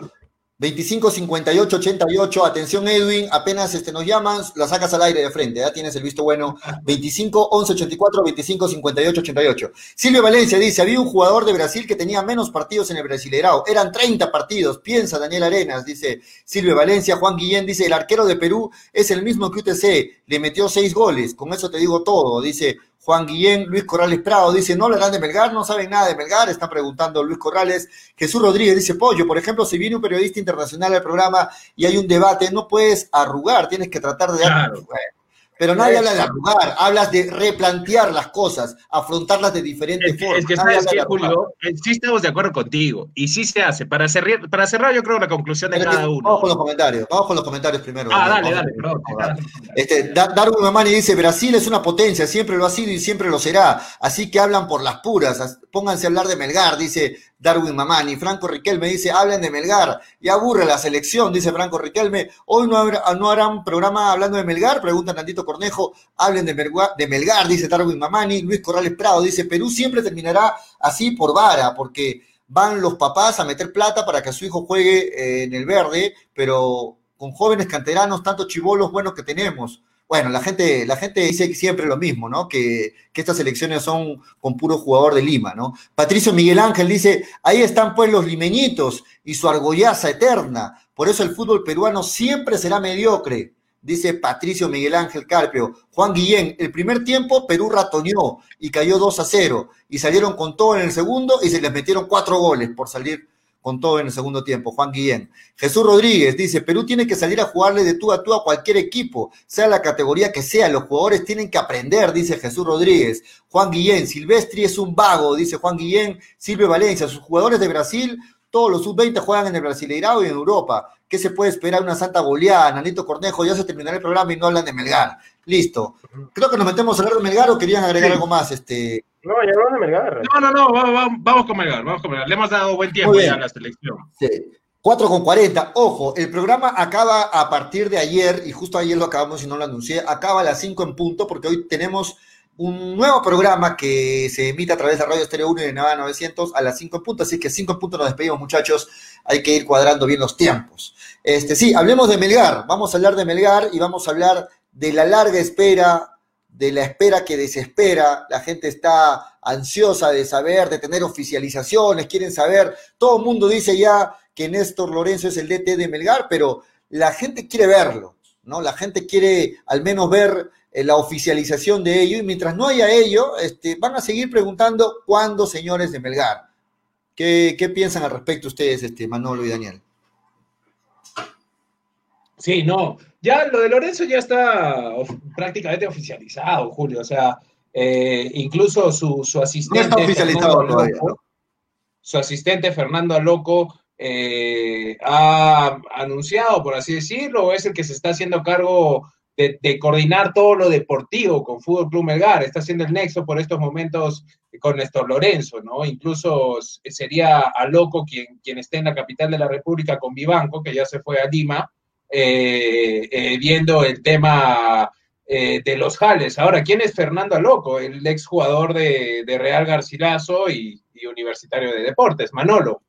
25 58 88. Atención, Edwin. Apenas este, nos llaman, la sacas al aire de frente. Ya tienes el visto bueno. 25 11 84 25 58 88. Silvio Valencia dice: Había un jugador de Brasil que tenía menos partidos en el Brasileirao. Eran 30 partidos. Piensa Daniel Arenas, dice Silvio Valencia. Juan Guillén dice: El arquero de Perú es el mismo que UTC. Le metió 6 goles. Con eso te digo todo. Dice Juan Guillén, Luis Corrales Prado dice, no le dan de Melgar, no saben nada de Melgar, está preguntando Luis Corrales. Jesús Rodríguez dice, Pollo, por ejemplo, si viene un periodista internacional al programa y hay un debate, no puedes arrugar, tienes que tratar de... Claro. Pero nadie habla de arrugar, hablas de replantear las cosas, afrontarlas de diferentes formas. Es que sabes que, Julio, eh, sí estamos de acuerdo contigo, y sí se hace. Para cerrar, para cerrar yo creo la conclusión de cada uno. Vamos con los comentarios, vamos con los comentarios primero. Ah, dale, dale, perdón. Este, Darwin Mamani dice, Brasil es una potencia, siempre lo ha sido y siempre lo será, así que hablan por las puras, pónganse a hablar de Melgar, dice Darwin Mamani. Franco Riquelme dice, hablen de Melgar. Y aburre la selección, dice Franco Riquelme. Hoy no, no harán programa hablando de Melgar, pregunta Nandito Cornejo. Hablen de, de Melgar, dice Darwin Mamani. Luis Corrales Prado dice, Perú siempre terminará así por vara, porque van los papás a meter plata para que su hijo juegue eh, en el verde, pero con jóvenes canteranos, tantos chivolos buenos que tenemos. Bueno, la gente, la gente dice siempre lo mismo, ¿no? Que, estas elecciones son con puro jugador de Lima, ¿no? Patricio Miguel Ángel dice, ahí están pues los limeñitos y su argollaza eterna. Por eso el fútbol peruano siempre será mediocre, dice Patricio Miguel Ángel Carpio. Juan Guillén, el primer tiempo Perú ratoneó y cayó 2 a 0 y salieron con todo en el segundo y se les metieron cuatro goles por salir con todo en el segundo tiempo, Juan Guillén. Jesús Rodríguez dice, Perú tiene que salir a jugarle de tú a tú a cualquier equipo, sea la categoría que sea, los jugadores tienen que aprender, dice Jesús Rodríguez. Juan Guillén, Silvestri es un vago, dice Juan Guillén, Silvio Valencia, sus jugadores de Brasil, todos los sub-20 juegan en el Brasileirao y en Europa. ¿Qué se puede esperar una santa goleada? Nanito Cornejo, ya se terminará el programa y no hablan de Melgar. Listo. Creo que nos metemos a hablar de Melgar o querían agregar algo más, este, no, ya no de Melgar. No, no, no, vamos, con Melgar, vamos con Melgar. Le hemos dado buen tiempo ya a la selección. Sí. 4 con 40. Ojo, el programa acaba a partir de ayer, y justo ayer lo acabamos y no lo anuncié, acaba a las 5 en punto, porque hoy tenemos un nuevo programa que se emite a través de Radio Estéreo 1 y de Nava 900 a las 5 en punto, así que 5 en punto nos despedimos, muchachos. Hay que ir cuadrando bien los tiempos. Este, sí, hablemos de Melgar. Vamos a hablar de Melgar y vamos a hablar de la larga espera de la espera que desespera, la gente está ansiosa de saber, de tener oficializaciones, quieren saber, todo el mundo dice ya que Néstor Lorenzo es el DT de Melgar, pero la gente quiere verlo, ¿no? La gente quiere al menos ver eh, la oficialización de ello y mientras no haya ello, este, van a seguir preguntando cuándo, señores de Melgar. ¿Qué, qué piensan al respecto ustedes, este, Manolo y Daniel? Sí, no, ya lo de Lorenzo ya está prácticamente oficializado, Julio. O sea, eh, incluso su, asistente. No está oficializado todavía, Su asistente Fernando Aloco eh, ha anunciado, por así decirlo, es el que se está haciendo cargo de, coordinar todo lo deportivo con Fútbol Club Melgar. Está haciendo el nexo por estos momentos con Néstor Lorenzo, ¿no? Incluso sería Aloco quien, quien esté en la capital de la República con Vivanco, que ya se fue a Lima eh, eh, viendo el tema eh, de los jales. Ahora, ¿quién es Fernando Aloco? El exjugador de, de Real Garcilaso y, Universitario de Deportes, Manolo.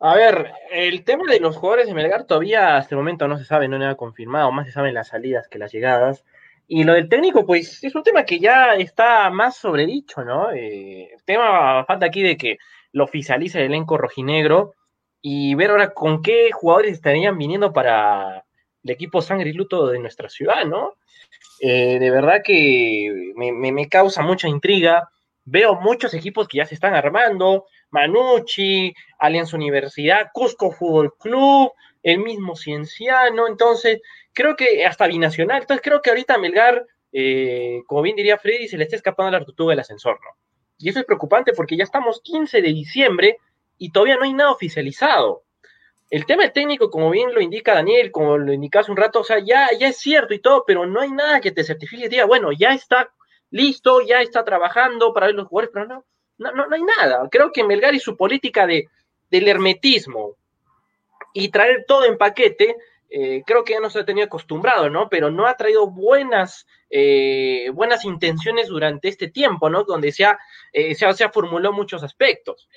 A ver, el tema de los jugadores de Melgar todavía hasta el momento no se sabe, no nada confirmado, más se saben las salidas que las llegadas. Y lo del técnico, pues es un tema que ya está más sobredicho, ¿no? el tema falta aquí de que lo oficialice el elenco rojinegro y ver ahora con qué jugadores estarían viniendo para el equipo sangre y luto de nuestra ciudad, ¿no? Eh, de verdad que me, causa mucha intriga. Veo muchos equipos que ya se están armando, Manucci, Alianza Universidad, Cusco Fútbol Club, el mismo Cienciano, entonces creo que hasta binacional, entonces creo que ahorita Melgar, eh, como bien diría Freddy, se le está escapando la tortuga del ascensor, ¿no? Y eso es preocupante porque ya estamos 15 de diciembre y todavía no hay nada oficializado. El tema técnico, como bien lo indica Daniel, como lo indicaste un rato, o sea, ya, ya es cierto y todo, pero no hay nada que te certifique y diga, bueno, ya está listo, ya está trabajando para ver los jugadores, pero no, no, no, hay nada. Creo que Melgar y su política de, del hermetismo y traer todo en paquete, eh, creo que ya no se ha tenido acostumbrado, ¿no? Pero no ha traído buenas, eh, buenas intenciones durante este tiempo, ¿no? Donde se ha, eh, se, se ha formulado muchos aspectos.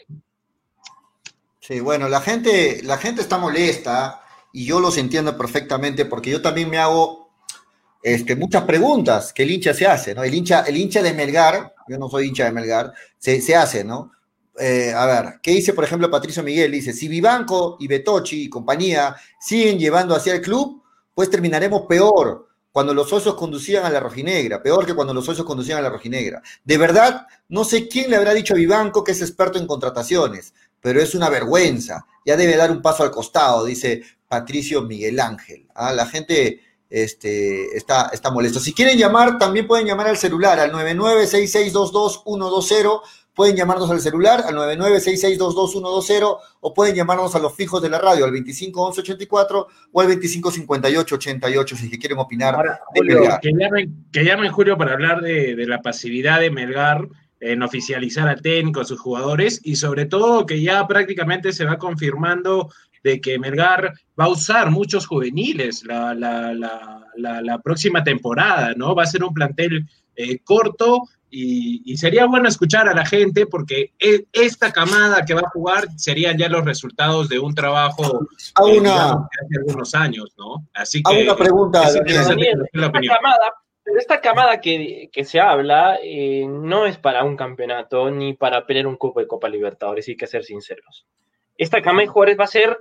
Sí, bueno, la gente, la gente está molesta y yo los entiendo perfectamente porque yo también me hago este, muchas preguntas que el hincha se hace, ¿no? El hincha, el hincha de Melgar, yo no soy hincha de Melgar, se, hace, ¿no? Eh, a ver, ¿qué dice, por ejemplo, Patricio Miguel? Dice, si Vivanco y Betochi y compañía siguen llevando hacia el club, pues terminaremos peor, cuando los socios conducían a la rojinegra, peor que cuando los socios conducían a la rojinegra. De verdad, no sé quién le habrá dicho a Vivanco que es experto en contrataciones, pero es una vergüenza. Ya debe dar un paso al costado, dice Patricio Miguel Ángel. Ah, la gente este, está, está molesto. Si quieren llamar, también pueden llamar al celular al 996622120 Pueden llamarnos al celular al 996622120 o pueden llamarnos a los fijos de la radio al 251184 o al 255888 si quieren opinar. que, llamen, que llamen Julio para hablar de, de la pasividad de Melgar en oficializar al técnico, a sus jugadores y sobre todo que ya prácticamente se va confirmando de que Melgar va a usar muchos juveniles la, la, la, la próxima temporada, ¿no? Va a ser un plantel eh, corto y, sería bueno escuchar a la gente porque e, esta camada que va a jugar serían ya los resultados de un trabajo eh, de hace algunos años, ¿no? Así que... una pregunta, Daniel, esta, camada, esta camada que, que se habla eh, no es para un campeonato ni para pelear un cupo de Copa Libertadores, hay que ser sinceros. Esta camada de jugadores va a ser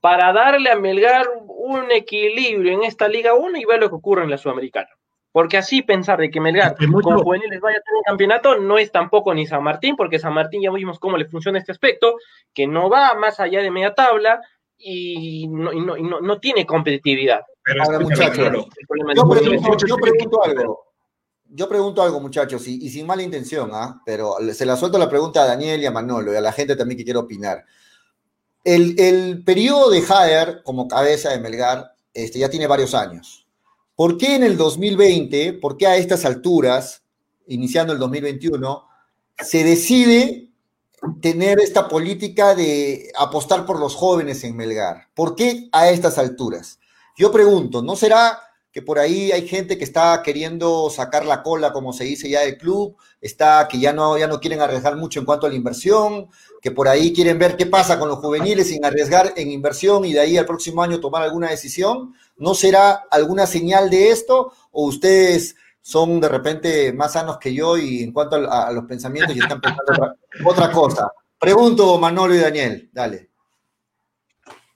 para darle a Melgar un equilibrio en esta Liga 1 y ver lo que ocurre en la Sudamericana. Porque así pensar de que Melgar con juveniles vaya a tener un campeonato no es tampoco ni San Martín, porque San Martín ya vimos cómo le funciona este aspecto, que no va más allá de media tabla y no, tiene competitividad. Pero Ahora, muchachos, yo, pregunto, algo. Yo pregunto algo, muchachos, y, sin mala intención, ¿ah? pero se la suelto la pregunta a Daniel y a Manolo y a la gente también que quiere opinar. El, el periodo de Jader como cabeza de Melgar este, ya tiene varios años ¿Por qué en el 2020, por qué a estas alturas, iniciando el 2021, se decide tener esta política de apostar por los jóvenes en Melgar? ¿Por qué a estas alturas? Yo pregunto, ¿no será que por ahí hay gente que está queriendo sacar la cola, como se dice ya del club, está que ya no, ya no quieren arriesgar mucho en cuanto a la inversión, que por ahí quieren ver qué pasa con los juveniles sin arriesgar en inversión y de ahí al próximo año tomar alguna decisión. ¿No será alguna señal de esto o ustedes son de repente más sanos que yo y en cuanto a, los pensamientos y están pensando otra, otra cosa? Pregunto Manolo y Daniel, dale.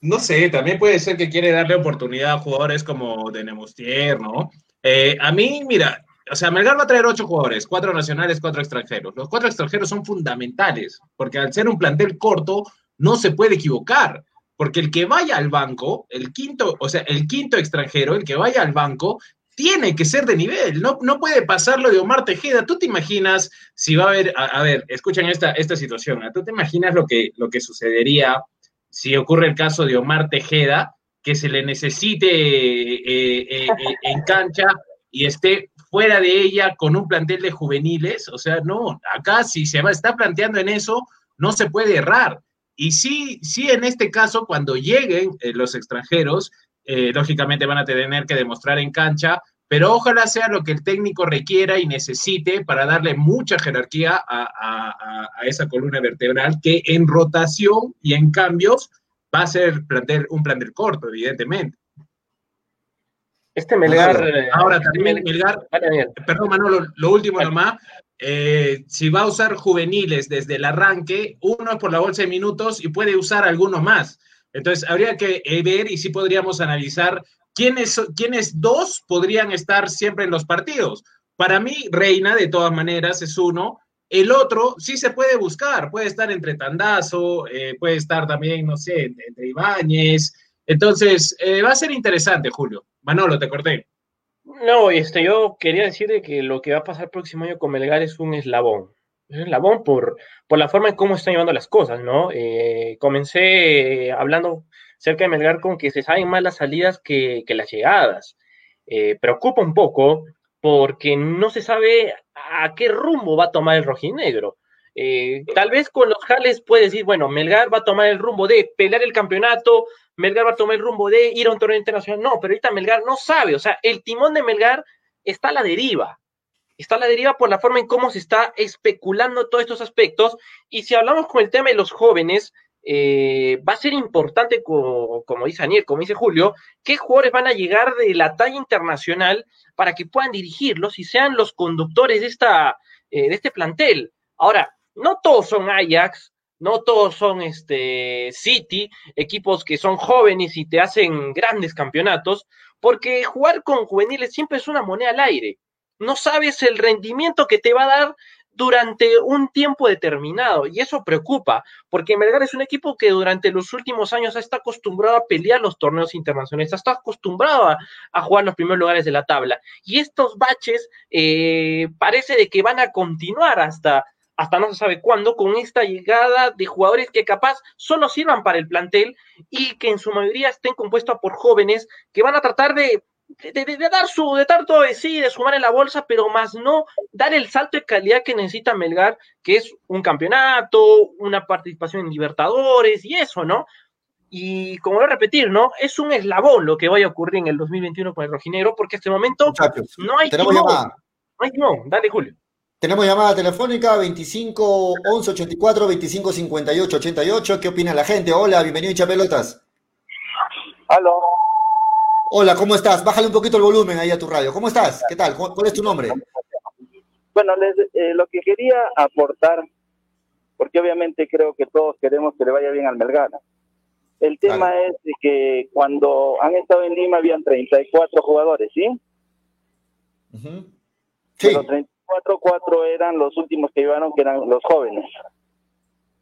No sé, también puede ser que quiere darle oportunidad a jugadores como de Nemostier, ¿no? Eh, a mí, mira, o sea, Melgar va a traer ocho jugadores, cuatro nacionales, cuatro extranjeros. Los cuatro extranjeros son fundamentales, porque al ser un plantel corto, no se puede equivocar, porque el que vaya al banco, el quinto, o sea, el quinto extranjero, el que vaya al banco, tiene que ser de nivel, no, no puede pasarlo de Omar Tejeda. ¿Tú te imaginas si va a haber, a, ver, escuchen esta, esta situación, ¿tú te imaginas lo que, lo que sucedería si ocurre el caso de Omar Tejeda, que se le necesite eh, eh, eh, en cancha y esté fuera de ella con un plantel de juveniles, o sea, no, acá si se va, está planteando en eso, no se puede errar. Y sí, sí, en este caso, cuando lleguen los extranjeros, lógicamente van a tener que demostrar en cancha pero ojalá sea lo que el técnico requiera y necesite para darle mucha jerarquía a, esa columna vertebral que en rotación y en cambios va a ser plantel, un plantel corto, evidentemente. Este Melgar. Eh, ahora también Melgar. Perdón, Manolo, lo último nomás. Eh, si va a usar juveniles desde el arranque, uno es por la bolsa de minutos y puede usar algunos más. Entonces, habría que eh, ver y sí podríamos analizar ¿quiénes, dos podrían estar siempre en los partidos? Para mí, Reina, de todas maneras, es uno. El otro sí se puede buscar, puede estar entre Tandazo, eh, puede estar también, no sé, entre Ibáñez. Entonces, eh, va a ser interesante, Julio. Manolo, te corté. No, este, yo quería decir que lo que va a pasar el próximo año con Melgar es un eslabón. Es un eslabón por, por la forma en cómo están llevando las cosas, ¿no? Eh, comencé hablando cerca de Melgar con que se saben más las salidas que, las llegadas. Eh, preocupa un poco porque no se sabe a qué rumbo va a tomar el rojinegro. Eh, tal vez con los jales puede decir, bueno, Melgar va a tomar el rumbo de pelear el campeonato, Melgar va a tomar el rumbo de ir a un torneo internacional. No, pero ahorita Melgar no sabe, o sea, el timón de Melgar está a la deriva. Está a la deriva por la forma en cómo se está especulando todos estos aspectos. Y si hablamos con el tema de los jóvenes, eh, va a ser importante, como, dice Daniel, como dice Julio, qué jugadores van a llegar de la talla internacional para que puedan dirigirlos y sean los conductores de, esta, eh, de este plantel. Ahora, no todos son Ajax, no todos son este, City, equipos que son jóvenes y te hacen grandes campeonatos, porque jugar con juveniles siempre es una moneda al aire. No sabes el rendimiento que te va a dar durante un tiempo determinado. Y eso preocupa, porque Melgar es un equipo que durante los últimos años está acostumbrado a pelear los torneos internacionales, está acostumbrado a, jugar los primeros lugares de la tabla. Y estos baches eh, parece de que van a continuar hasta, hasta no se sabe cuándo, con esta llegada de jugadores que capaz solo sirvan para el plantel y que en su mayoría estén compuestos por jóvenes que van a tratar de de, dar su, de tanto de sí, de sumar en la bolsa, pero más no dar el salto de calidad que necesita Melgar, que es un campeonato, una participación en Libertadores y eso, ¿no? Y como voy a repetir, ¿no? Es un eslabón lo que vaya a ocurrir en el 2021 con el rojinegro, porque en este momento no hay tenemos llamada. No hay no, dale Julio. Tenemos llamada telefónica 25 11 84 25 58 88. ¿Qué opina la gente? Hola, bienvenido a Pelotas. Aló. Hola, ¿cómo estás? Bájale un poquito el volumen ahí a tu radio. ¿Cómo estás? ¿Qué tal? ¿Cuál es tu nombre? Bueno, eh, lo que quería aportar, porque obviamente creo que todos queremos que le vaya bien al Melgana. El tema es que cuando han estado en Lima habían 34 jugadores, ¿sí? Sí. Los 34, 4 eran los últimos que llevaron, que eran los jóvenes.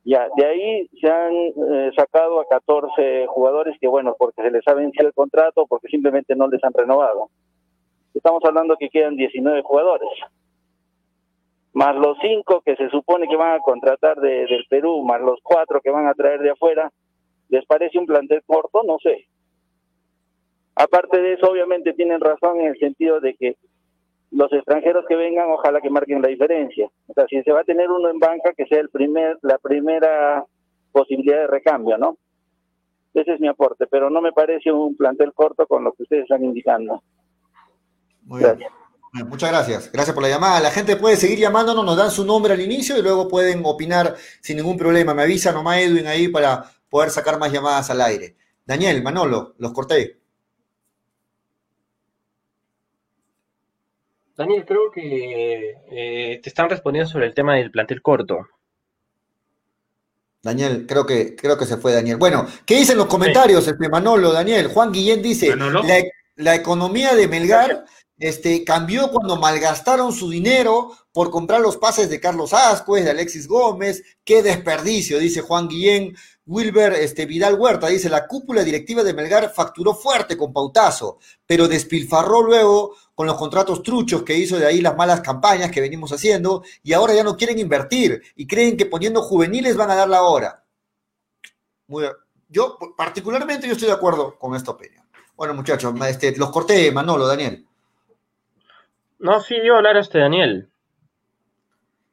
Ya, de ahí se han eh, sacado a 14 jugadores que, bueno, porque se les ha vencido el contrato, porque simplemente no les han renovado. Estamos hablando que quedan 19 jugadores. Más los 5 que se supone que van a contratar de, del Perú, más los 4 que van a traer de afuera, ¿les parece un plantel corto? No sé. Aparte de eso, obviamente tienen razón en el sentido de que los extranjeros que vengan, ojalá que marquen la diferencia. O sea, si se va a tener uno en banca, que sea el primer, la primera posibilidad de recambio, ¿no? Ese es mi aporte, pero no me parece un plantel corto con lo que ustedes están indicando. Muy bien. Muchas gracias. Gracias por la llamada. La gente puede seguir llamándonos, nos dan su nombre al inicio y luego pueden opinar sin ningún problema. Me avisa nomás Edwin ahí para poder sacar más llamadas al aire. Daniel, Manolo, los corté. Daniel, creo que eh, te están respondiendo sobre el tema del plantel corto. Daniel, creo que, creo que se fue Daniel. Bueno, ¿qué dicen los comentarios, este Manolo, Daniel? Juan Guillén dice, la, la, economía de Melgar este, cambió cuando malgastaron su dinero por comprar los pases de Carlos Ascuez, de Alexis Gómez. Qué desperdicio, dice Juan Guillén. Wilber este, Vidal Huerta dice, la cúpula directiva de Melgar facturó fuerte con pautazo, pero despilfarró luego con los contratos truchos que hizo de ahí las malas campañas que venimos haciendo y ahora ya no quieren invertir y creen que poniendo juveniles van a dar la hora. yo particularmente yo estoy de acuerdo con esta opinión. Bueno, muchachos, este, los corté, Manolo, Daniel. No, sí, yo hablar a este Daniel.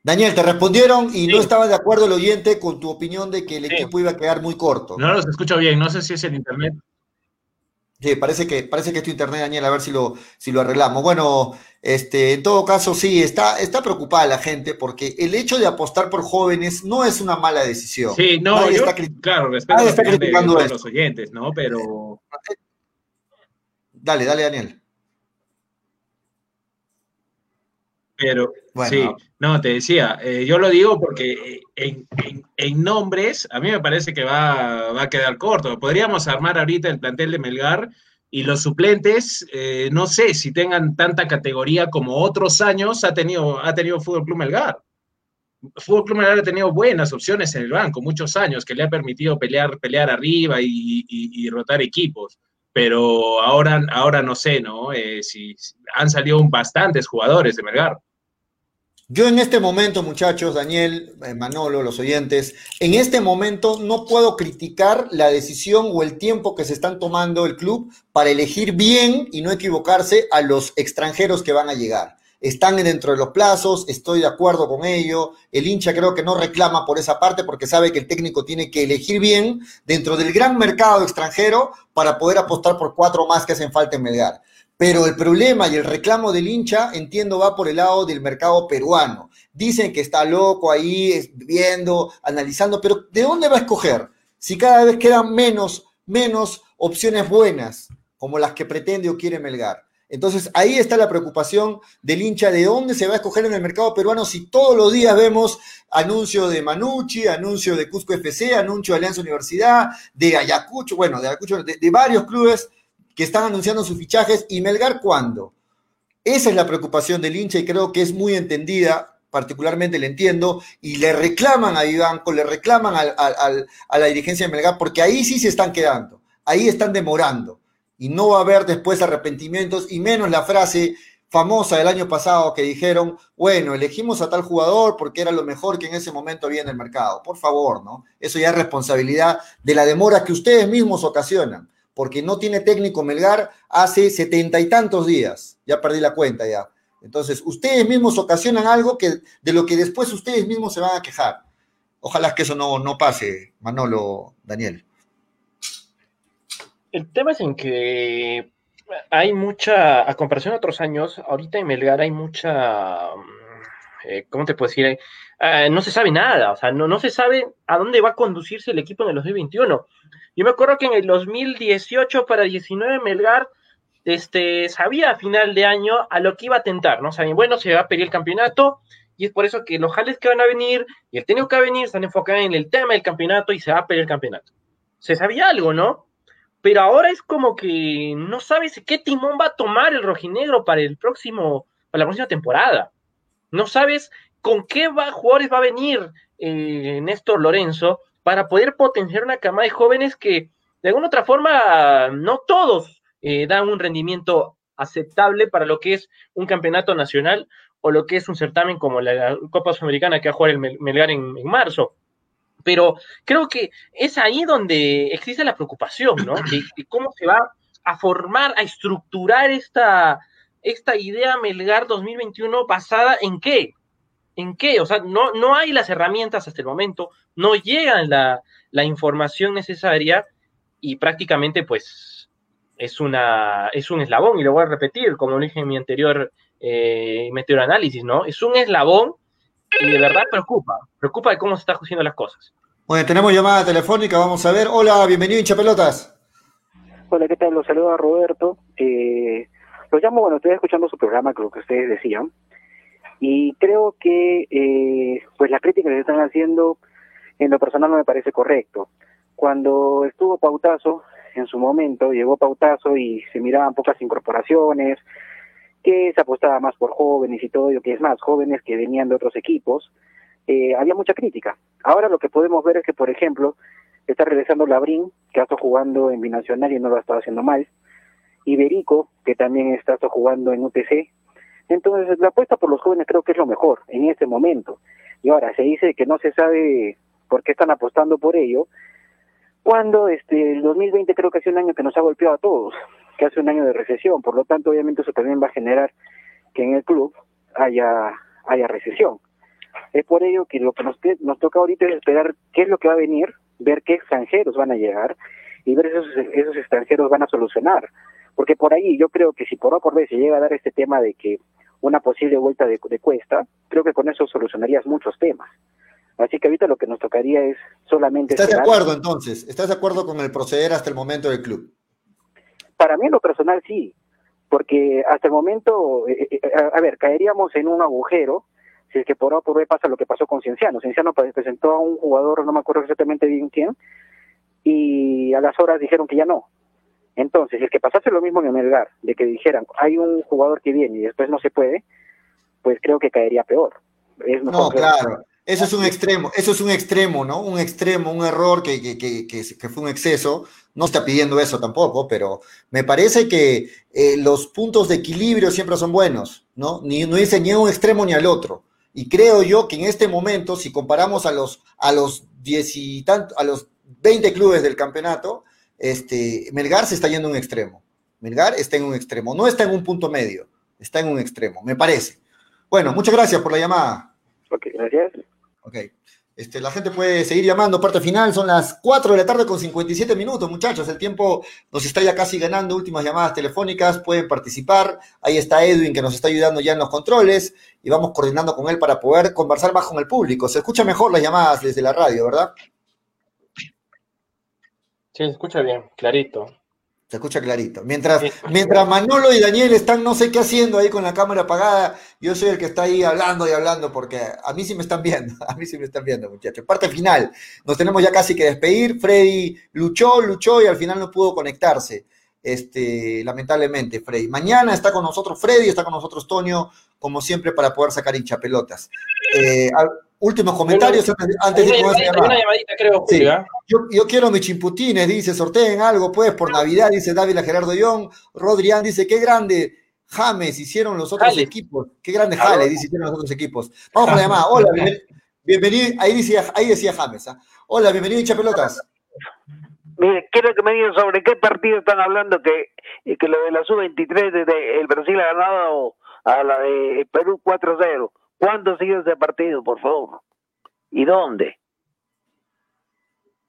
Daniel, te respondieron y no estaba de acuerdo el oyente con tu opinión de que el equipo iba a quedar muy corto. No los escucho bien, no sé si es el internet. Sí, parece que, parece que es tu internet, Daniel, a ver si lo, si lo arreglamos. Bueno, este, en todo caso, sí, está, está preocupada la gente porque el hecho de apostar por jóvenes no es una mala decisión. Sí, no, yo, claro, respeto a los oyentes, ¿no? Pero... Dale, dale, Daniel. Pero, sí, no, te decía, eh, yo lo digo porque eh, en, nombres a mí me parece que va, a quedar corto. Podríamos armar ahorita el plantel de Melgar y los suplentes, eh, no sé si tengan tanta categoría como otros años ha tenido, ha tenido Fútbol Club Melgar. Fútbol Club Melgar ha tenido buenas opciones en el banco, muchos años, que le ha permitido pelear, pelear arriba y, rotar equipos pero ahora, ahora no sé, ¿no? si, han salido bastantes jugadores de Melgar. Yo en este momento, muchachos, Daniel, eh, Manolo, los oyentes, en este momento no puedo criticar la decisión o el tiempo que se están tomando el club para elegir bien y no equivocarse a los extranjeros que van a llegar. Están dentro de los plazos, estoy de acuerdo con ello. El hincha creo que no reclama por esa parte porque sabe que el técnico tiene que elegir bien dentro del gran mercado extranjero para poder apostar por cuatro más que hacen falta en Melgar. Pero el problema y el reclamo del hincha, entiendo, va por el lado del mercado peruano. Dicen que está loco ahí viendo, analizando, pero ¿de dónde va a escoger? Si cada vez quedan menos, menos opciones buenas, como las que pretende o quiere Melgar. Entonces ahí está la preocupación del hincha de dónde se va a escoger en el mercado peruano si todos los días vemos anuncio de Manucci, anuncio de Cusco FC, anuncio de Alianza Universidad, de Ayacucho, bueno, de Ayacucho, de varios clubes que están anunciando sus fichajes y Melgar cuándo. Esa es la preocupación del hincha y creo que es muy entendida, particularmente le entiendo, y le reclaman a Vivanco, le reclaman a la dirigencia de Melgar, porque ahí sí se están quedando, ahí están demorando, y no va a haber después arrepentimientos, y menos la frase famosa del año pasado que dijeron, bueno, elegimos a tal jugador porque era lo mejor que en ese momento había en el mercado. Por favor, ¿no? Eso ya es responsabilidad de la demora que ustedes mismos ocasionan porque no tiene técnico Melgar hace setenta y tantos días. Ya perdí la cuenta ya. Entonces, ustedes mismos ocasionan algo que, de lo que después ustedes mismos se van a quejar. Ojalá que eso no, no pase, Manolo, Daniel. El tema es en que hay mucha, a comparación de otros años, ahorita en Melgar hay mucha, eh, ¿cómo te puedo decir? Eh, no se sabe nada, o sea, no, no se sabe a dónde va a conducirse el equipo en el 2021. Yo me acuerdo que en el 2018 para 19 Melgar este, sabía a final de año a lo que iba a tentar, ¿no? Saben, bueno, se va a pedir el campeonato y es por eso que los jales que van a venir y el técnico que va a venir están enfocados en el tema del campeonato y se va a pedir el campeonato. Se sabía algo, ¿no? Pero ahora es como que no sabes qué timón va a tomar el rojinegro para el próximo, para la próxima temporada. No sabes con qué va, jugadores va a venir eh, Néstor Lorenzo para poder potenciar una cama de jóvenes que de alguna otra forma no todos eh, dan un rendimiento aceptable para lo que es un campeonato nacional o lo que es un certamen como la Copa Sudamericana que va a jugar el Melgar en, marzo. Pero creo que es ahí donde existe la preocupación, ¿no? De, cómo se va a formar, a estructurar esta, esta idea Melgar 2021 basada en qué? ¿En qué? O sea, no, no hay las herramientas hasta el momento, no llegan la, información necesaria y prácticamente pues es, una, es un eslabón, y lo voy a repetir, como lo dije en mi anterior, eh, análisis, ¿no? Es un eslabón y de verdad preocupa, preocupa de cómo se están haciendo las cosas. Bueno, tenemos llamada telefónica, vamos a ver. Hola, bienvenido hincha pelotas. Hola, ¿qué tal? Los saludo a Roberto. Eh, los llamo, bueno, estoy escuchando su programa, creo que ustedes decían. Y creo que eh, pues la crítica que se están haciendo en lo personal no me parece correcto. Cuando estuvo Pautazo, en su momento, llegó Pautazo y se miraban pocas incorporaciones, que se apostaba más por jóvenes y todo, y que es más, jóvenes que venían de otros equipos, eh, había mucha crítica. Ahora lo que podemos ver es que, por ejemplo, está regresando Labrín, que ha estado jugando en Binacional y no lo ha estado haciendo mal, Iberico, que también está jugando en UTC, entonces, la apuesta por los jóvenes creo que es lo mejor en este momento. Y ahora se dice que no se sabe por qué están apostando por ello, cuando este el 2020 creo que hace un año que nos ha golpeado a todos, que hace un año de recesión, por lo tanto obviamente eso también va a generar que en el club haya haya recesión. Es por ello que lo que nos, nos toca ahorita es esperar qué es lo que va a venir, ver qué extranjeros van a llegar y ver esos, esos extranjeros van a solucionar. Porque por ahí yo creo que si por A por B se llega a dar este tema de que una posible vuelta de, cuesta, creo que con eso solucionarías muchos temas. Así que ahorita lo que nos tocaría es solamente... ¿Estás de acuerdo entonces? ¿Estás de acuerdo con el proceder hasta el momento del club? Para mí en lo personal sí, porque hasta el momento, eh, eh, a, ver, caeríamos en un agujero si es que por A por B pasa lo que pasó con Cienciano. Cienciano presentó a un jugador, no me acuerdo exactamente bien quién, y a las horas dijeron que ya no, entonces, es que pasase lo mismo en Melgar, de que dijeran, hay un jugador que viene y después no se puede, pues creo que caería peor. no, claro. Eso es un extremo, eso es un extremo, ¿no? Un extremo, un error que, que, que, que, fue un exceso. No está pidiendo eso tampoco, pero me parece que eh, los puntos de equilibrio siempre son buenos, ¿no? Ni, no dice ni a un extremo ni al otro. Y creo yo que en este momento, si comparamos a los, a los diez y tanto, a los 20 clubes del campeonato, este, Melgar se está yendo a un extremo. Melgar está en un extremo, no está en un punto medio, está en un extremo, me parece. Bueno, muchas gracias por la llamada. Ok, gracias. Ok. Este, la gente puede seguir llamando, parte final, son las 4 de la tarde con 57 minutos, muchachos, el tiempo nos está ya casi ganando, últimas llamadas telefónicas, pueden participar, ahí está Edwin que nos está ayudando ya en los controles y vamos coordinando con él para poder conversar más con el público, se escucha mejor las llamadas desde la radio, ¿verdad? Sí, se escucha bien, clarito. Se escucha clarito. Mientras, mientras Manolo y Daniel están no sé qué haciendo ahí con la cámara apagada, yo soy el que está ahí hablando y hablando porque a mí sí me están viendo, a mí sí me están viendo, muchachos. Parte final, nos tenemos ya casi que despedir. Freddy luchó, luchó y al final no pudo conectarse. Este, lamentablemente, Freddy. Mañana está con nosotros Freddy, está con nosotros Toño, como siempre, para poder sacar hinchapelotas. Eh, últimos comentarios antes, de una, una llamadita, creo, sí. yo, yo, quiero mis chimputines, dice, sorteen algo, pues, por Navidad, dice David Gerardo Young. Rodrián dice, qué grande James hicieron los otros equipos. Qué grande Jale, dice, hicieron los otros equipos. Vamos con la llamada. Hola, bienvenido. Ahí decía, ahí decía James. ¿ah? Hola, bienvenido, hinchapelotas. Mire, quiero que me digan sobre qué partido están hablando que, que lo de la sub-23 desde el Brasil ha ganado a la de Perú 4-0. ¿Cuándo sigue ese partido, por favor? ¿Y dónde?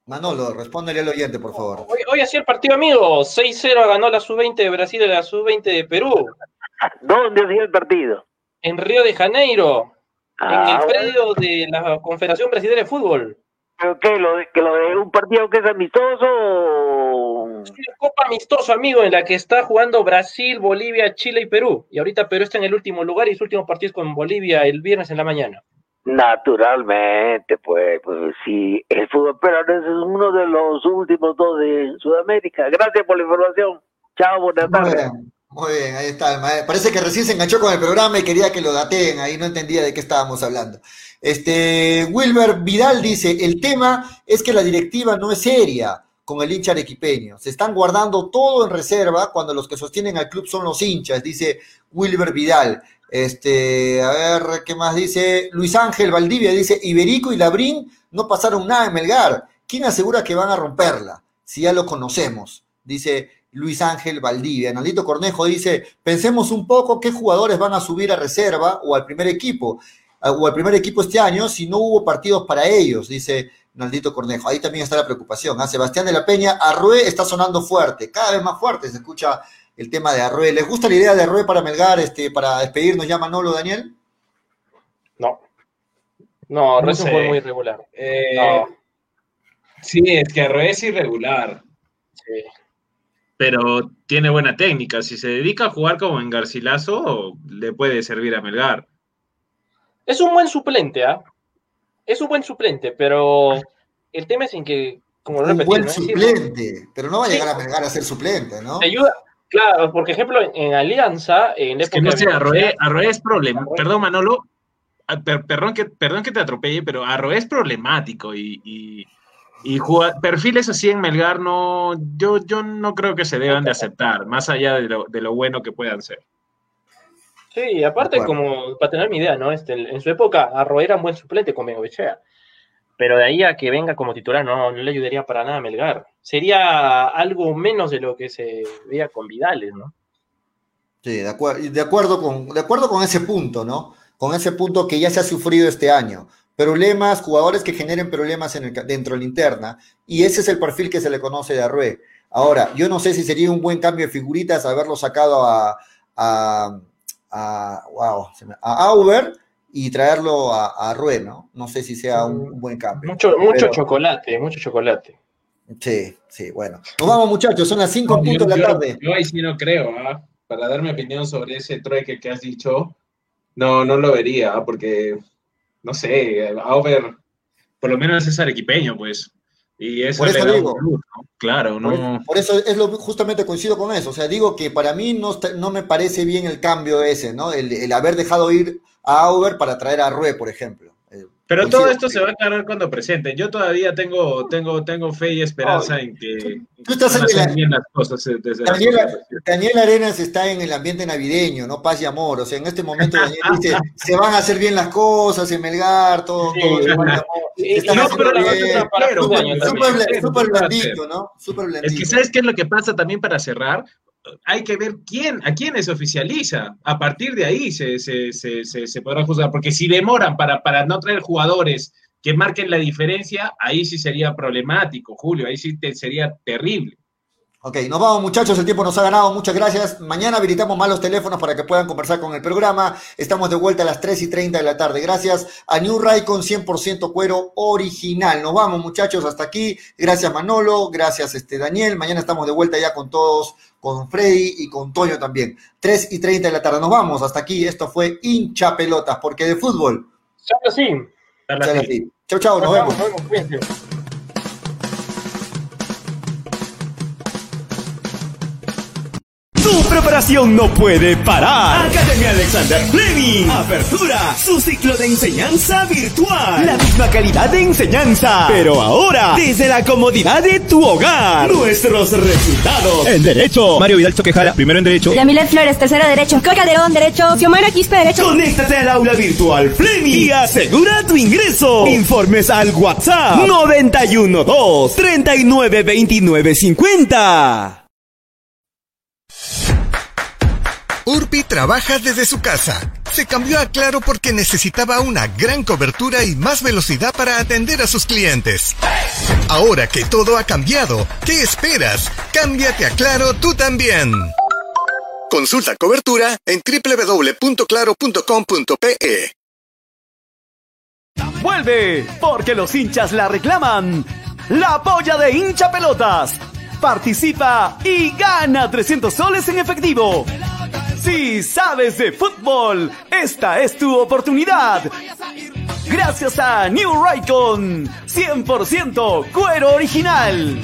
Manolo, respóndele al oyente, por favor. Hoy, hoy hacía el partido, amigo. 6-0 ganó la sub-20 de Brasil y la sub-20 de Perú. ¿Dónde hacía el partido? En Río de Janeiro, en el ah, predio de la Confederación Brasileña de Fútbol. ¿Pero qué? ¿Lo de, que lo de un partido que es amistoso? O... Copa amistoso, amigo, en la que está jugando Brasil, Bolivia, Chile y Perú. Y ahorita Perú está en el último lugar y su último partido es con Bolivia el viernes en la mañana. Naturalmente, pues, pues sí, el fútbol peruano es uno de los últimos dos de Sudamérica. Gracias por la información. Chao, buenas tardes. Muy bien, ahí está. Parece que recién se enganchó con el programa y quería que lo dateen, ahí no entendía de qué estábamos hablando. Este, Wilber Vidal dice, el tema es que la directiva no es seria con el hincha arequipeño. Se están guardando todo en reserva cuando los que sostienen al club son los hinchas, dice Wilber Vidal. Este, a ver, ¿qué más dice? Luis Ángel Valdivia dice, Iberico y Labrín no pasaron nada en Melgar. ¿Quién asegura que van a romperla? Si ya lo conocemos, dice Luis Ángel Valdivia. Naldito Cornejo dice, pensemos un poco qué jugadores van a subir a reserva o al primer equipo o al primer equipo este año si no hubo partidos para ellos, dice Naldito Cornejo. Ahí también está la preocupación. A ¿ah? Sebastián de la Peña, Arrué está sonando fuerte, cada vez más fuerte se escucha el tema de Arrué. ¿Les gusta la idea de Arrué para Melgar, este, para despedirnos ya Manolo, Daniel? No. No, Arrué es un juego muy irregular. Eh, sí, es que Arrué es irregular. Sí. Pero tiene buena técnica. Si se dedica a jugar como en Garcilaso, le puede servir a Melgar. Es un buen suplente, ¿ah? Es un buen suplente, pero el tema es en que, como lo Un buen suplente, pero no va a llegar a pegar a ser suplente, ¿no? ayuda, claro, por ejemplo, en, Alianza, en es que no sé, Arroé, es problema. Perdón, Manolo, perdón, que, perdón que te atropelle, pero Arroé es problemático y, y, y perfiles así en Melgar no, yo, yo no creo que se deban de aceptar, más allá de lo, de lo bueno que puedan ser. Sí, aparte, como para tener mi idea, ¿no? Este, en su época, Arro era un buen suplente con Bengoechea. Pero de ahí a que venga como titular, no, no le ayudaría para nada a Melgar. Sería algo menos de lo que se veía con Vidales, ¿no? Sí, de, de, acuerdo con, de acuerdo con ese punto, ¿no? Con ese punto que ya se ha sufrido este año. Problemas, jugadores que generen problemas en el, dentro de la interna. Y ese es el perfil que se le conoce de Arrué. Ahora, yo no sé si sería un buen cambio de figuritas haberlo sacado a a, wow, a Auber y traerlo a, a Rue, ¿no? No sé si sea un, buen cambio. Mucho, mucho chocolate, mucho chocolate. Sí, sí, bueno. Nos vamos, muchachos, son las 5 puntos de la tarde. Yo, ahí sí no creo, ¿ah? Para dar mi opinión sobre ese trueque que has dicho, no, no lo vería, ¿ah? porque, no sé, Auber, por lo menos es arequipeño, pues. Y eso por eso digo, claro, no. Por, eso es lo justamente coincido con eso. O sea, digo que para mí no, no me parece bien el cambio ese, ¿no? El, el haber dejado ir a Auber para traer a Rue, por ejemplo. Pero todo esto se va a aclarar cuando presente. Yo todavía tengo, tengo, tengo fe y esperanza en que tú estás en bien las cosas. Eh, Daniel, Arenas está en el ambiente navideño, no paz y amor. O sea, en este momento Daniel dice, se van a hacer bien las cosas en Melgar, todo. todo súper blandito, ¿no? Súper blandito. Es que ¿sabes qué es lo que pasa también para cerrar? Hay que ver quién, a quiénes oficializa. A partir de ahí se, se, se, se, podrá juzgar, porque si demoran para, para no traer jugadores que marquen la diferencia, ahí sí sería problemático, Julio, ahí sí sería terrible. Ok, nos vamos muchachos, el tiempo nos ha ganado, muchas gracias. Mañana habilitamos más los teléfonos para que puedan conversar con el programa. Estamos de vuelta a las 3 y 30 de la tarde. Gracias a New con 100% cuero original. Nos vamos muchachos, hasta aquí. Gracias Manolo, gracias este Daniel. Mañana estamos de vuelta ya con todos, con Freddy y con Toño también. 3 y 30 de la tarde. Nos vamos, hasta aquí. Esto fue hincha pelotas, porque de fútbol. Chao, sí. Chao, chao, nos vemos. Nos vemos preparación no puede parar. Academia Alexander Fleming. Apertura. Su ciclo de enseñanza virtual. La misma calidad de enseñanza. Pero ahora, desde la comodidad de tu hogar. Nuestros resultados. En Derecho. Mario Vidal Choquejara, primero en Derecho. Yamilet Flores, tercero Derecho. Calderón, Derecho. Xiomara Quispe, Derecho. Conéctate al aula virtual Fleming y asegura tu ingreso. Informes al WhatsApp 912 39 Urbi trabaja desde su casa. Se cambió a Claro porque necesitaba una gran cobertura y más velocidad para atender a sus clientes. Ahora que todo ha cambiado, ¿qué esperas? Cámbiate a Claro tú también. Consulta cobertura en www.claro.com.pe. Vuelve, porque los hinchas la reclaman. La polla de hincha pelotas. Participa y gana 300 soles en efectivo. Si sabes de fútbol, esta es tu oportunidad. Gracias a New Raycon, 100% cuero original.